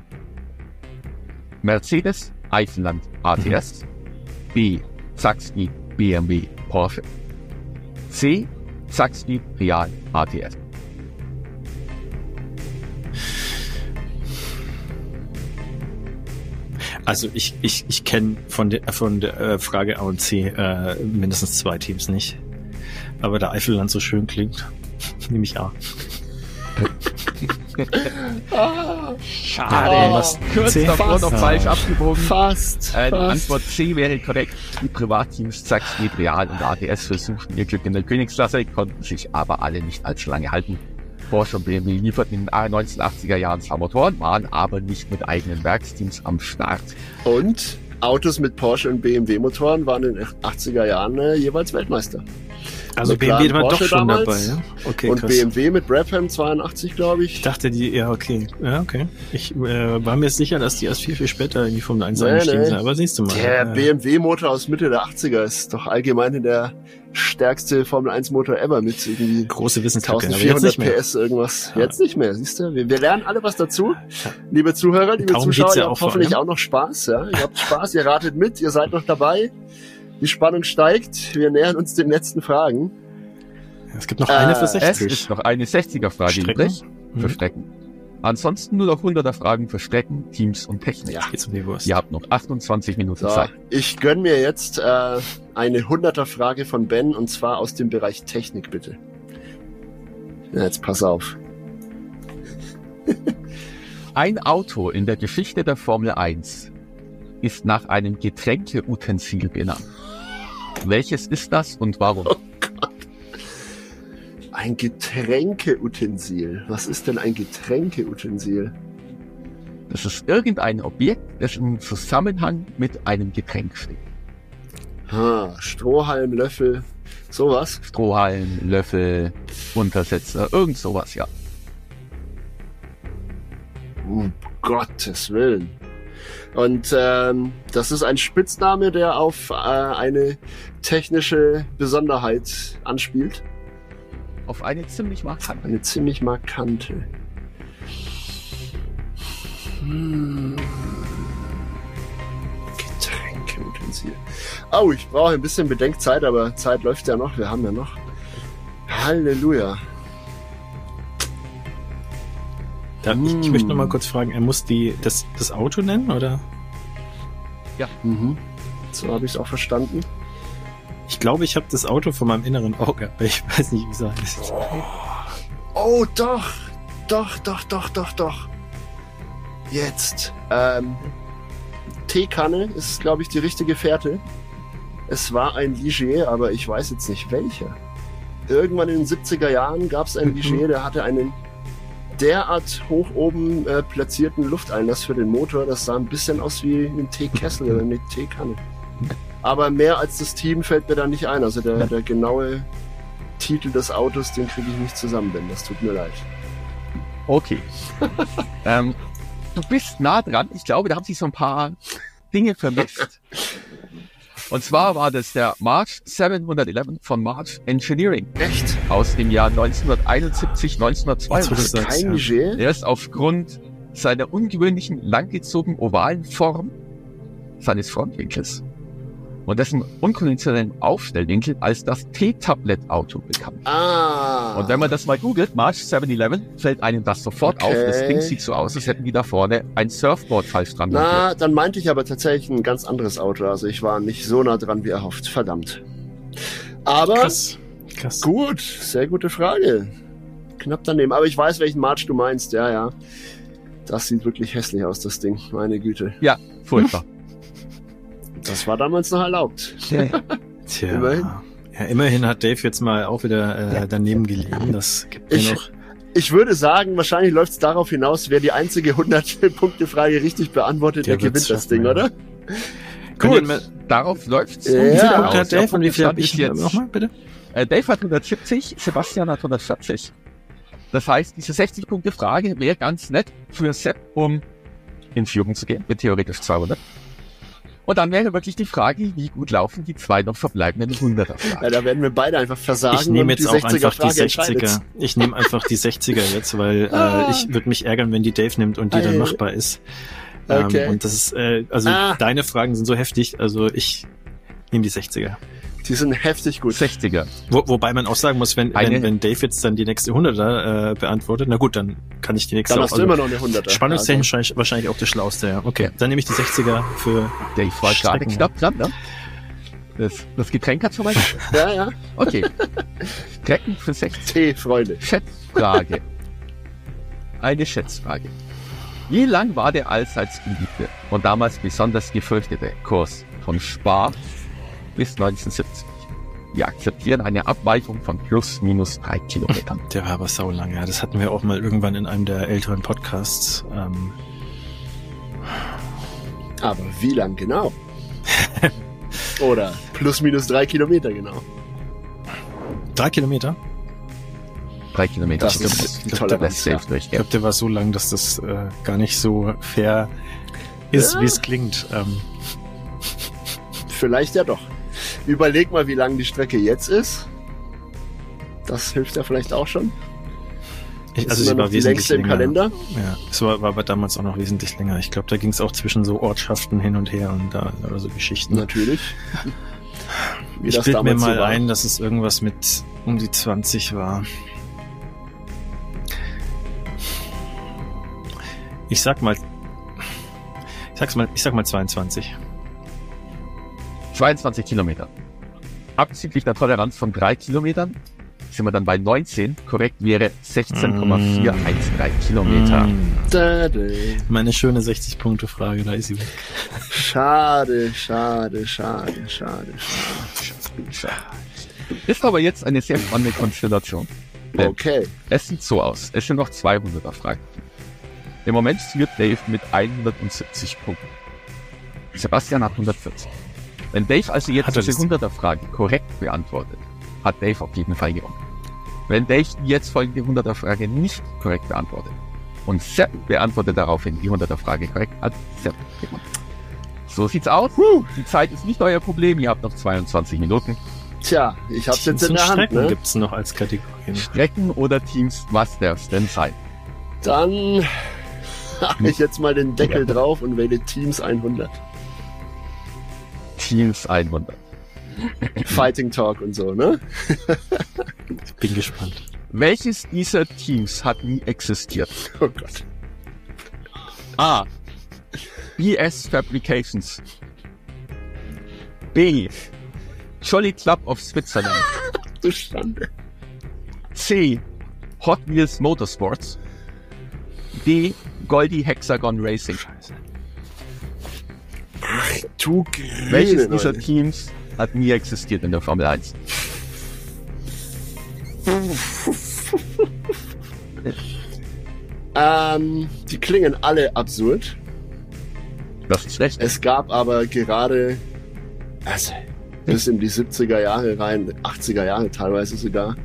Mercedes, Eisenland, ATS. Mhm. B. Zaxby, BMW, Porsche. C. Zaxby, Real, ATS. Also ich, ich, ich kenne von der, von der äh, Frage A und C äh, mindestens zwei Teams nicht. Aber da Eifelland so schön klingt, nehme ich A. Schade. Oh, was kurz C? davor noch falsch abgebogen. Fast. Äh, Antwort C wäre korrekt. Die Privatteams Zaxbyt, Real und ADS versuchten ihr Glück in der Königsklasse, konnten sich aber alle nicht allzu lange halten. Porsche und BMW lieferten in den 1980er Jahren zwar Motoren, waren aber nicht mit eigenen Werksteams am Start. Und Autos mit Porsche und BMW Motoren waren in den 80er Jahren äh, jeweils Weltmeister. Also BMW war Porsche doch schon damals. dabei, ja? Okay, Und krass. BMW mit Brabham 82, glaube ich. Ich dachte, die, ja, okay. Ja, okay. Ich äh, war mir sicher, dass die erst viel, viel später in die Formel 1 nee, eingestiegen nee. sind, aber siehst du mal. Der ja. BMW-Motor aus Mitte der 80er ist doch allgemein der stärkste Formel 1 Motor ever mit irgendwie große Wissenslücke. 1400 PS irgendwas. Ja. Jetzt nicht mehr, siehst du? Wir, wir lernen alle was dazu. Liebe Zuhörer, liebe Darum Zuschauer, ihr habt hoffentlich auch noch Spaß. Ja? Ihr habt Spaß, ihr ratet mit, ihr seid noch dabei. Die Spannung steigt. Wir nähern uns den letzten Fragen. Es gibt noch eine für 60. Äh, es gibt noch eine 60er-Frage übrig. Für Strecken. Ansonsten nur noch 100er Fragen für Strecken, Teams und Technik. Ja, geht's um die Wurst. Ihr habt noch 28 Minuten so, Zeit. Ich gönn mir jetzt äh, eine 100er Frage von Ben und zwar aus dem Bereich Technik, bitte. Ja, jetzt pass auf. Ein Auto in der Geschichte der Formel 1 ist nach einem Getränkeutensil benannt. Welches ist das und warum? Oh Gott. Ein Getränkeutensil. Was ist denn ein Getränkeutensil? Das ist irgendein Objekt, das im Zusammenhang mit einem Getränk steht. Ha, Strohhalm, Löffel, sowas. Strohhalm, Löffel, Untersetzer, irgend sowas, ja. Um Gottes Willen. Und ähm, das ist ein Spitzname, der auf äh, eine technische Besonderheit anspielt. Auf eine ziemlich markante. Eine ziemlich markante. Hm. Getränkemutensil. Oh, ich brauche ein bisschen Bedenkzeit, aber Zeit läuft ja noch. Wir haben ja noch. Halleluja. Da, ich, ich möchte noch mal kurz fragen, er muss die, das, das Auto nennen, oder? Mhm. So habe ich es auch verstanden. Ich glaube, ich habe das Auto vor meinem inneren Auge, aber ich weiß nicht, wie es heißt. Oh, doch. Doch, doch, doch, doch, doch. Jetzt. Ähm, Teekanne ist, glaube ich, die richtige Fährte. Es war ein Ligier, aber ich weiß jetzt nicht welcher. Irgendwann in den 70er Jahren gab es einen Ligier, der hatte einen derart hoch oben äh, platzierten Lufteinlass für den Motor. Das sah ein bisschen aus wie ein Teekessel oder eine Teekanne. Aber mehr als das Team fällt mir da nicht ein. Also der, der genaue Titel des Autos, den kriege ich nicht zusammen, Ben. Das tut mir leid. Okay. ähm, du bist nah dran. Ich glaube, da haben sich so ein paar Dinge vermisst. Und zwar war das der March 711 von March Engineering Echt? aus dem Jahr 1971, 1972. Jetzt, Kein ja. Der ist aufgrund seiner ungewöhnlichen, langgezogenen ovalen Form seines Frontwinkels und dessen unkonventionellen Aufstellwinkel als das T-Tablet-Auto bekannt. Ah. Und wenn man das mal googelt, March 711, fällt einem das sofort Okay. auf. Das Ding sieht so aus, als hätten die da vorne ein Surfboard falsch dran. Na, dann meinte ich aber tatsächlich ein ganz anderes Auto. Also ich war nicht so nah dran wie erhofft. Verdammt. Aber Krass. Krass. gut, sehr gute Frage. Knapp daneben. Aber ich weiß, welchen March du meinst. Ja, ja. Das sieht wirklich hässlich aus, das Ding. Meine Güte. Ja, furchtbar. Das war damals noch erlaubt. Tja. Immerhin. Ja, immerhin hat Dave jetzt mal auch wieder äh, daneben gelegen. Das gibt mir Ich- noch. Ich würde sagen, wahrscheinlich läuft es darauf hinaus, wer die einzige 100-Punkte-Frage richtig beantwortet, der, Der gewinnt das Ding, ja. oder? Gut. mal- Darauf läuft's. Ja. Und Wie viele Ja, Punkte hat Dave und wie viel habe ich jetzt? nochmal, bitte? Äh, Dave hat 170, Sebastian hat 140. Das heißt, diese 60-Punkte-Frage wäre ganz nett für Sepp, um in Führung zu gehen, mit theoretisch 200. Und dann wäre wirklich die Frage, wie gut laufen die zwei noch verbleibenden 100er Fragen. Ja, da werden wir beide einfach versagen. Ich nehme jetzt auch einfach die 60er-Frage entscheidet. 60er. Ich nehme einfach die 60er jetzt, weil Ah. äh, ich würde mich ärgern, wenn die Dave nimmt und die dann machbar ist. Ähm, Okay. und das ist, äh, also Ah. deine Fragen sind so heftig, also ich nehme die 60er. Die sind heftig gut. 60er. Wo, wobei man auch sagen muss, wenn, Eine- wenn, wenn Dave jetzt dann die nächste 100er äh, beantwortet, na gut, dann kann ich die nächste Dann auch. hast du immer noch eine 100er. Spannungstechnisch wahrscheinlich- wahrscheinlich auch der schlauste, ja. Okay, dann nehme ich die 60er für. Dave war gerade Strecken. knapp dran, ne? Das, das Getränk hat schon mal. Ja, ja. Okay. Strecken für 60. Tee, Freunde. Schätzfrage. Eine Schätzfrage. Wie lang war der allseits beliebte und damals besonders gefürchtete Kurs von Spa bis 1970? Wir akzeptieren eine Abweichung von plus minus drei Kilometern. Der war aber saulang, ja. Das hatten wir auch mal irgendwann in einem der älteren Podcasts. Ähm, Aber wie lang genau? Oder plus minus drei Kilometer genau. drei Kilometer? Drei Kilometer. Das Das ist ist die das Toleranz, safe ja. Ich glaube, der war so lang, dass das äh, gar nicht so fair ist, Ja. wie es klingt. Ähm, Vielleicht ja doch. Überleg mal, wie lang die Strecke jetzt ist. Das hilft ja vielleicht auch schon. ich, also sie war die wesentlich längste im länger. Kalender. Ja, es war, war aber damals auch noch wesentlich länger. Ich glaube, da ging es auch zwischen so Ortschaften hin und her und da oder so Geschichten. Natürlich. Wie ich bilde mir so mal war. ein, dass es irgendwas mit um die 20 war. Ich sag mal, ich sag's mal, ich sag mal 22. 22 Kilometer. Abzüglich der Toleranz von drei Kilometern sind wir dann bei 19. Korrekt wäre 16,413 Kilometer. Mm, meine schöne 60-Punkte-Frage, da ist sie weg. Schade, schade, schade, schade, schade. Ist aber jetzt eine sehr spannende Konstellation. Okay. Es sieht so aus. Es sind noch 200er Fragen. Im Moment führt Dave mit 170 Punkten. Sebastian hat 140. Wenn Dave also jetzt diese das? 100er-Frage korrekt beantwortet, hat Dave auf jeden Fall gewonnen. Wenn Dave die jetzt folgende 100er-Frage nicht korrekt beantwortet und Sepp beantwortet daraufhin die 100er-Frage korrekt, hat Sepp gewonnen. So sieht's aus. Die Zeit ist nicht euer Problem. Ihr habt noch 22 Minuten. Tja, ich hab's jetzt Teams in und der Hand, Strecken ne? gibt's noch als Kategorien. Strecken oder Teams, was darf's denn sein? Dann hab ich jetzt mal den Deckel drauf und wähle Teams 100. Teams 100. Fighting Talk und so, ne? Bin gespannt. Welches dieser Teams hat nie existiert? Oh Gott. A. BS Fabrications. B. Jolly Club of Switzerland. Du Schande. C. Hot Wheels Motorsports. D. Goldie Hexagon Racing. Scheiße. Du Welches dieser Leute. Teams hat nie existiert in der Formel 1? Ähm, die klingen alle absurd. Das ist schlecht. Es gab aber gerade, also bis in die 70er Jahre rein, 80er Jahre teilweise sogar,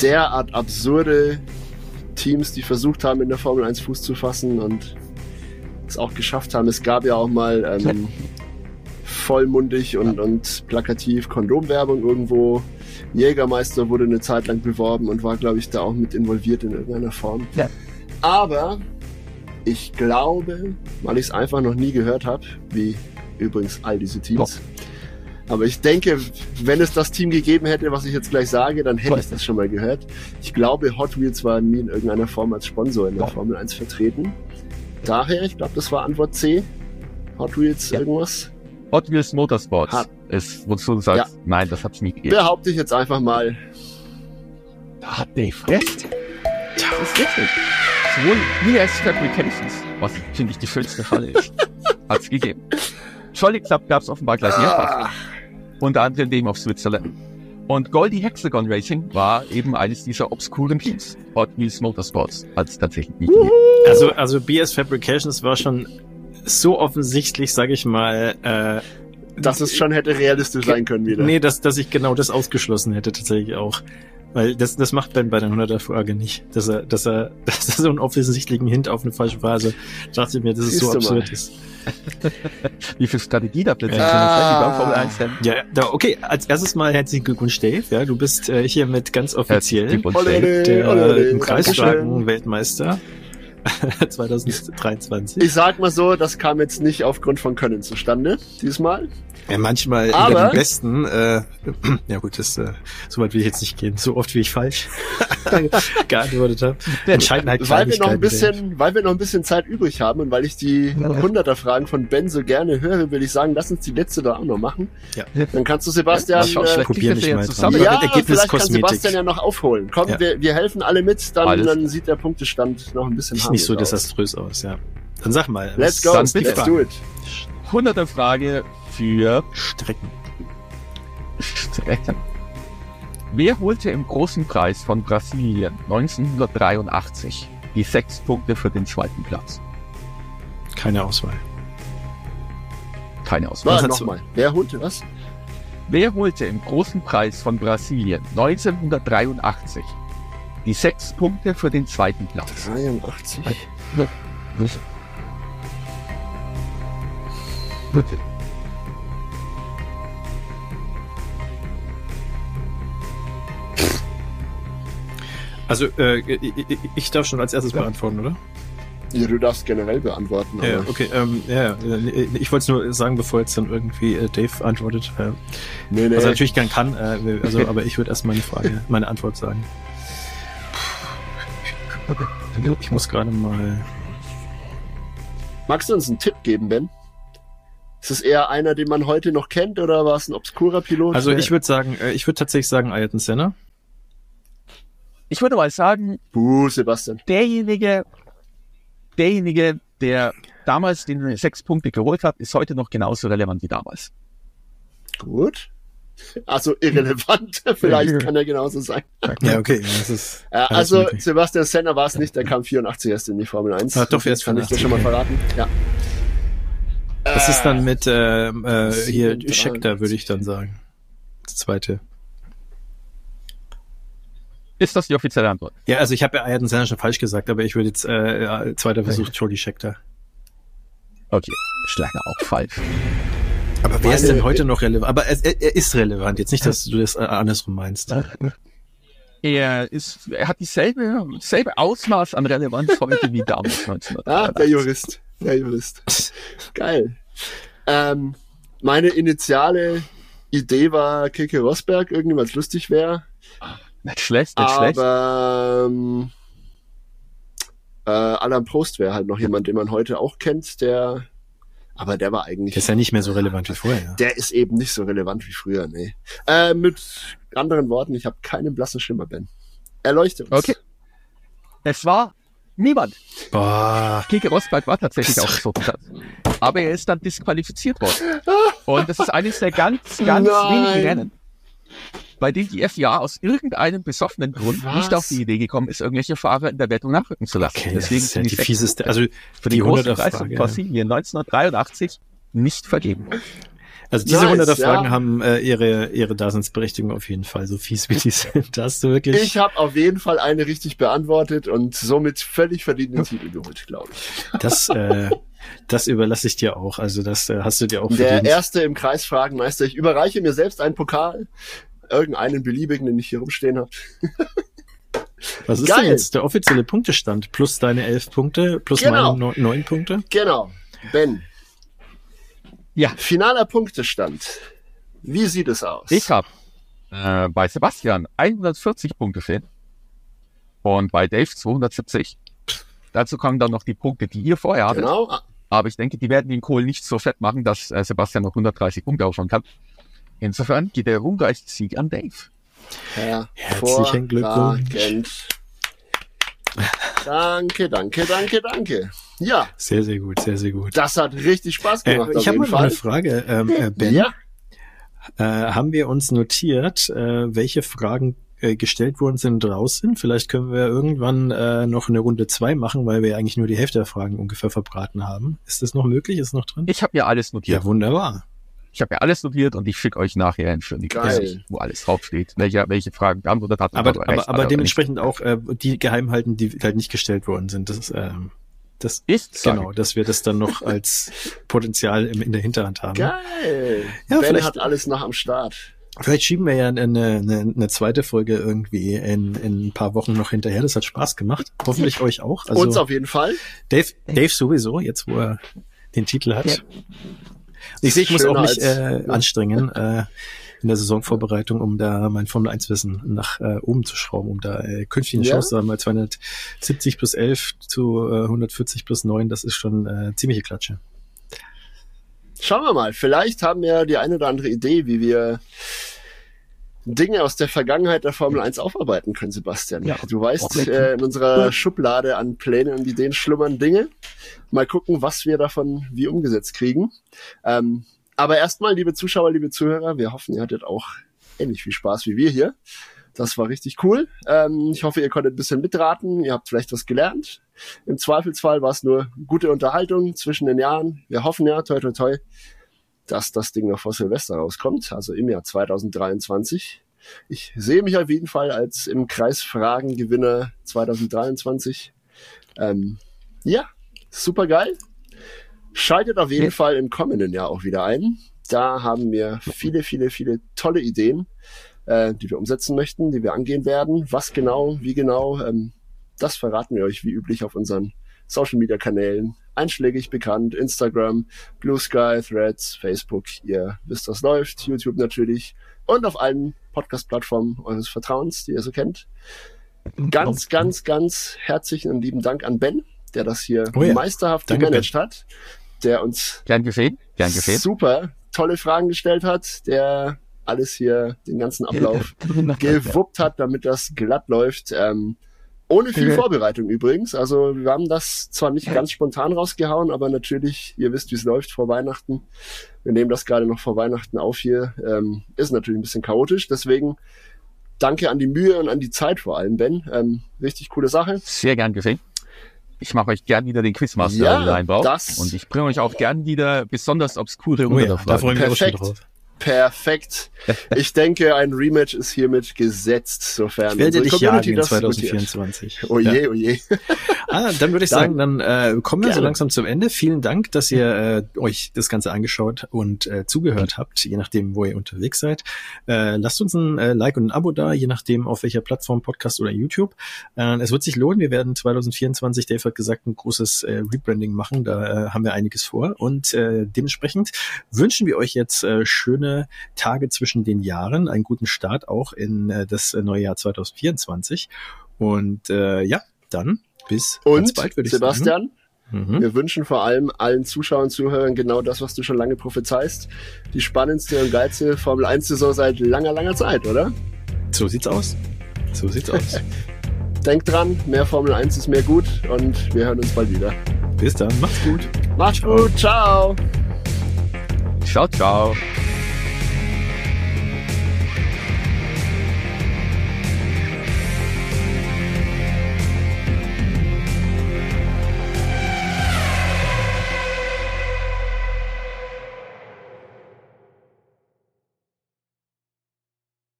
derart absurde Teams, die versucht haben, in der Formel 1 Fuß zu fassen und es auch geschafft haben. Es gab ja auch mal ähm, vollmundig und, und plakativ Kondomwerbung irgendwo. Jägermeister wurde eine Zeit lang beworben und war, glaube ich, da auch mit involviert in irgendeiner Form. Ja. Aber ich glaube, weil ich es einfach noch nie gehört habe, wie übrigens all diese Teams. Aber ich denke, wenn es das Team gegeben hätte, was ich jetzt gleich sage, dann hätte ich das schon mal gehört. Ich glaube, Hot Wheels war nie in irgendeiner Form als Sponsor in der Doch. Formel 1 vertreten. Daher, ich glaube, das war Antwort C. Hot Wheels Ja. irgendwas. Hot Wheels Motorsports Hat- ist, wozu du sagst, nein, das hat's nie gegeben. Behaupte ich jetzt einfach mal. Da hat Dave recht. Das ist richtig. Sowohl BS Fabrications, was finde ich die schönste Falle ist, hat's gegeben. Jolly Club gab's offenbar gleich mehrfach. Ah, unter anderem dem auf Switzerland. Und Goldie Hexagon Racing war eben eines dieser obskuren Teams. Hot Wheels Motorsports hat es tatsächlich nie gegeben. Also, also BS Fabrications war schon so offensichtlich, sage ich mal, äh, dass es schon hätte realistisch sein können wieder. Nee, dass, dass ich genau das ausgeschlossen hätte tatsächlich auch. Weil das, das macht Ben bei der 100er Frage nicht. Dass er, dass er, dass er so einen offensichtlichen Hint auf eine falsche Phase dachte ich mir, dass es so mal. absurd ist. Wie viel Strategie da plötzlich Ah. drin ist, wenn die beim Formel 1 Rennen. Ja, da, okay, als erstes mal herzlichen Glückwunsch, Dave. Ja, du bist äh, hiermit ganz offiziell der ole, ole, im Dankeschön. Weltmeister 2023. Ich sag mal so, das kam jetzt nicht aufgrund von Können zustande, diesmal. Ja, manchmal Aber- über den besten, äh, ja gut, das, äh, so weit will ich jetzt nicht gehen, so oft wie ich falsch geantwortet habe. Entscheiden halt Weil wir noch ein bisschen, weil wir noch ein bisschen Zeit übrig haben und weil ich die 100er Fragen von Ben so gerne höre, will ich sagen, lass uns die letzte da auch noch machen. Ja. Dann kannst du Sebastian, Schau, äh, schlecht probier kriegt mich er mal zusammen. Ja, ja, Ergebnis vielleicht kann. Sebastian ja noch aufholen. Komm, Ja. wir, wir helfen alle mit, dann, Alles. dann sieht der Punktestand noch ein bisschen Sieht nicht so aus. desaströs aus, ja. Dann sag mal. Let's was go, let's do it. 100er Frage für Strecken. Strecken. Wer holte im großen Preis von Brasilien 1983 die sechs Punkte für den zweiten Platz? Keine Auswahl. Keine Auswahl. Warte, nochmal. Wer holte was? Wer holte im großen Preis von Brasilien 1983 die sechs Punkte für den zweiten Platz? 83. Bitte. Also, äh, ich, ich- ich darf schon als erstes beantworten, oder? Ja, du darfst generell beantworten. Ja, aber- okay, ähm, ja, ja, ich wollte es nur sagen, bevor jetzt dann irgendwie äh, Dave antwortet. Äh, Nee, nee. Was er natürlich gern kann, äh, also, aber ich würde erst meine Frage, meine Antwort sagen. Ich muss gerade mal. Magst du uns einen Tipp geben, Ben? Ist es eher einer, den man heute noch kennt oder war es ein obskurer Pilot? Also ich würde sagen, äh, ich würde tatsächlich sagen Ayrton Senna. Ich würde mal sagen, Buh, Sebastian. derjenige, derjenige, der damals den sechs Punkte geholt hat, ist heute noch genauso relevant wie damals. Gut. Also irrelevant, vielleicht kann er genauso sein. Ja, okay, das ist. Äh, also möglich. Sebastian Senna war es nicht, der kam 84 erst in die Formel 1. Ah, doch, erst kann ich dir 84, schon mal verraten. Ja. Was ist dann mit äh, äh, hier Scheckter, würde ich dann sagen. Das zweite. Ist das die offizielle Antwort? Ja, also ich habe ja Ayrton Senna schon falsch gesagt, aber ich würde jetzt äh, zweiter Versuch Jody Scheckter. Okay, ich schlage auch falsch. Aber wer ist denn heute noch relevant? Aber er, er ist relevant, jetzt nicht, dass du das äh, andersrum meinst. Er ist, er hat dieselbe, selbe Ausmaß an Relevanz heute wie damals 1983. Ah, der Jurist. Der Jurist. Geil. Ähm, meine initiale Idee war Keke Rosberg, es lustig wäre. Nicht schlecht, nicht schlecht. Aber ähm, äh, Alan Prost wäre halt noch jemand, den man heute auch kennt, der aber der war eigentlich. Der ist ja nicht mehr so relevant wie vorher. Ja. Der ist eben nicht so relevant wie früher, nee. Äh, mit anderen Worten, ich habe keinen blassen Schimmer, Ben. Erleuchte uns. Okay. Es war niemand. Boah. Keke Rosberg war tatsächlich auch so Aber er ist dann disqualifiziert worden. Und das ist eines der ganz, ganz Nein. wenigen Rennen, bei denen die FIA aus irgendeinem besoffenen Grund Was? nicht auf die Idee gekommen ist, irgendwelche Fahrer in der Wertung nachrücken zu lassen. Okay, das Deswegen ist ja sind die sechs fieseste, also für die die große 100er Preis von Frage. Brasilien 1983 nicht vergeben. Also diese Nice, 100er Fragen ja. haben äh, ihre, ihre Daseinsberechtigung auf jeden Fall, so fies wie die sind. Da hast du wirklich. Ich habe auf jeden Fall eine richtig beantwortet und somit völlig verdient den Titel geholt, glaube ich. Das, äh, das überlasse ich dir auch. Also das äh, hast du dir auch Der verdient. erste im Kreis Fragenmeister. Ich überreiche mir selbst einen Pokal. Irgendeinen beliebigen, den ich hier rumstehen habe. Was ist Geil. denn jetzt der offizielle Punktestand? Plus deine elf Punkte, plus Genau. meine neun, neun Punkte? Genau. Ben. Ja. Finaler Punktestand. Wie sieht es aus? Ich habe äh, bei Sebastian 140 Punkte stehen und bei Dave 270. Dazu kommen dann noch die Punkte, die ihr vorher hattet. Genau. Aber ich denke, die werden den Kohl nicht so fett machen, dass äh, Sebastian noch 130 Punkte aufschauen kann. Insofern geht der ruhmreiche Sieg an Dave. Herzlichen Glückwunsch. Danke, danke, danke, danke. Ja, Sehr, sehr gut, sehr, sehr gut. das hat richtig Spaß Äh, gemacht. ich auf habe noch eine. Frage, ähm, äh, Ben. Ja, Äh, haben wir uns notiert, äh, welche Fragen äh, gestellt worden sind draußen? Vielleicht können wir irgendwann äh, noch eine Runde zwei machen, weil wir eigentlich nur die Hälfte der Fragen ungefähr verbraten haben. Ist das noch möglich? Ist noch drin? Ich habe mir alles notiert. Ja, wunderbar. Ich habe mir alles notiert und ich schicke euch nachher ein schönes Geil. Gesicht, wo alles draufsteht, welche, welche Fragen beantwortet hat. Aber, er aber, recht aber oder dementsprechend auch äh, die geheim halten, die halt nicht gestellt worden sind. Das ist, ähm, das. Ist genau, dass wir das dann noch als Potenzial im, in der Hinterhand haben. geil. Ja, ben vielleicht- hat alles noch am Start. Vielleicht schieben wir ja eine, eine, eine zweite Folge irgendwie in, in ein paar Wochen noch hinterher. Das hat Spaß gemacht. Hoffentlich euch auch. Also Uns auf jeden Fall. Dave, Dave sowieso, jetzt wo er den Titel hat. Ja. Ich sehe, ich muss auch mich äh, anstrengen äh, in der Saisonvorbereitung, um da mein Formel 1 Wissen nach äh, oben zu schrauben, um da äh, künftig eine Ja? Chance zu haben, weil 270 plus 11 zu äh, 140 plus 9, das ist schon äh, ziemliche Klatsche. Schauen wir mal. Vielleicht haben wir die eine oder andere Idee, wie wir Dinge aus der Vergangenheit der Formel 1 aufarbeiten können, Sebastian. Ja, du weißt, äh, in unserer Schublade an Plänen und Ideen schlummern Dinge. Mal gucken, was wir davon wie umgesetzt kriegen. Ähm, aber erstmal, liebe Zuschauer, liebe Zuhörer, wir hoffen, ihr hattet auch ähnlich viel Spaß wie wir hier. Das war richtig cool. Ähm, ich hoffe, ihr konntet ein bisschen mitraten. Ihr habt vielleicht was gelernt. Im Zweifelsfall war es nur gute Unterhaltung zwischen den Jahren. Wir hoffen ja, toi, toi, toi, dass das Ding noch vor Silvester rauskommt, also im Jahr 2023. Ich sehe mich auf jeden Fall als im Kreis Fragen Gewinner 2023. Ähm, ja, super geil. Schaltet auf jeden Ja. Fall im kommenden Jahr auch wieder ein. Da haben wir viele, viele, viele tolle Ideen, äh, die wir umsetzen möchten, die wir angehen werden. Was genau, wie genau, ähm, das verraten wir euch wie üblich auf unseren Social Media Kanälen. Einschlägig bekannt, Instagram, Blue Sky, Threads, Facebook, ihr wisst, was läuft, YouTube natürlich und auf allen Podcast-Plattformen eures Vertrauens, die ihr so kennt. Ganz, ganz, ganz herzlichen und lieben Dank an Ben, der das hier Oh ja. meisterhaft Danke, gemanagt hat, der uns Gern geschehen, gern geschehen. super tolle Fragen gestellt hat, der alles hier, den ganzen Ablauf gewuppt hat, damit das glatt läuft. Ähm, ohne viel. Vorbereitung übrigens. Also wir haben das zwar nicht ganz spontan rausgehauen, aber natürlich, ihr wisst, wie es läuft vor Weihnachten. Wir nehmen das gerade noch vor Weihnachten auf hier. Ähm, ist natürlich ein bisschen chaotisch. Deswegen danke an die Mühe und an die Zeit vor allem, Ben. Ähm, richtig coole Sache. Sehr gern geschehen. ich mache euch gern wieder den Quizmaster Ja, reinbau. das- Und ich bringe euch auch gern wieder besonders obskure Oh ja, da freuen wir uns schon drauf. Perfekt. Ich denke, ein Rematch ist hiermit gesetzt, sofern Ich werde dich Community jagen in das gutiert. 2024. Oh Ja. je, oh je. Ah, dann würde ich sagen, dann äh, kommen wir so Gerne. langsam zum Ende. Vielen Dank, dass ihr äh, euch das Ganze angeschaut und äh, zugehört habt, je nachdem, wo ihr unterwegs seid. Äh, lasst uns ein äh, Like und ein Abo da, je nachdem, auf welcher Plattform, Podcast oder YouTube. Äh, es wird sich lohnen. Wir werden 2024, Dave hat gesagt, ein großes äh, Rebranding machen. Da äh, haben wir einiges vor. Und äh, dementsprechend wünschen wir euch jetzt äh, schöne Tage zwischen den Jahren, einen guten Start auch in äh, das äh, neue Jahr 2024. Und äh, ja, dann bis Und ganz bald, würde ich Sebastian, sagen. Mhm. wir wünschen vor allem allen Zuschauern und Zuhörern genau das, was du schon lange prophezeist. Die spannendste und geilste Formel 1 Saison seit langer, langer Zeit, oder? So sieht's aus. So sieht's aus. Denkt dran, mehr Formel 1 ist mehr gut und wir hören uns bald wieder. Bis dann, macht's gut. Macht's gut, ciao! Ciao, ciao.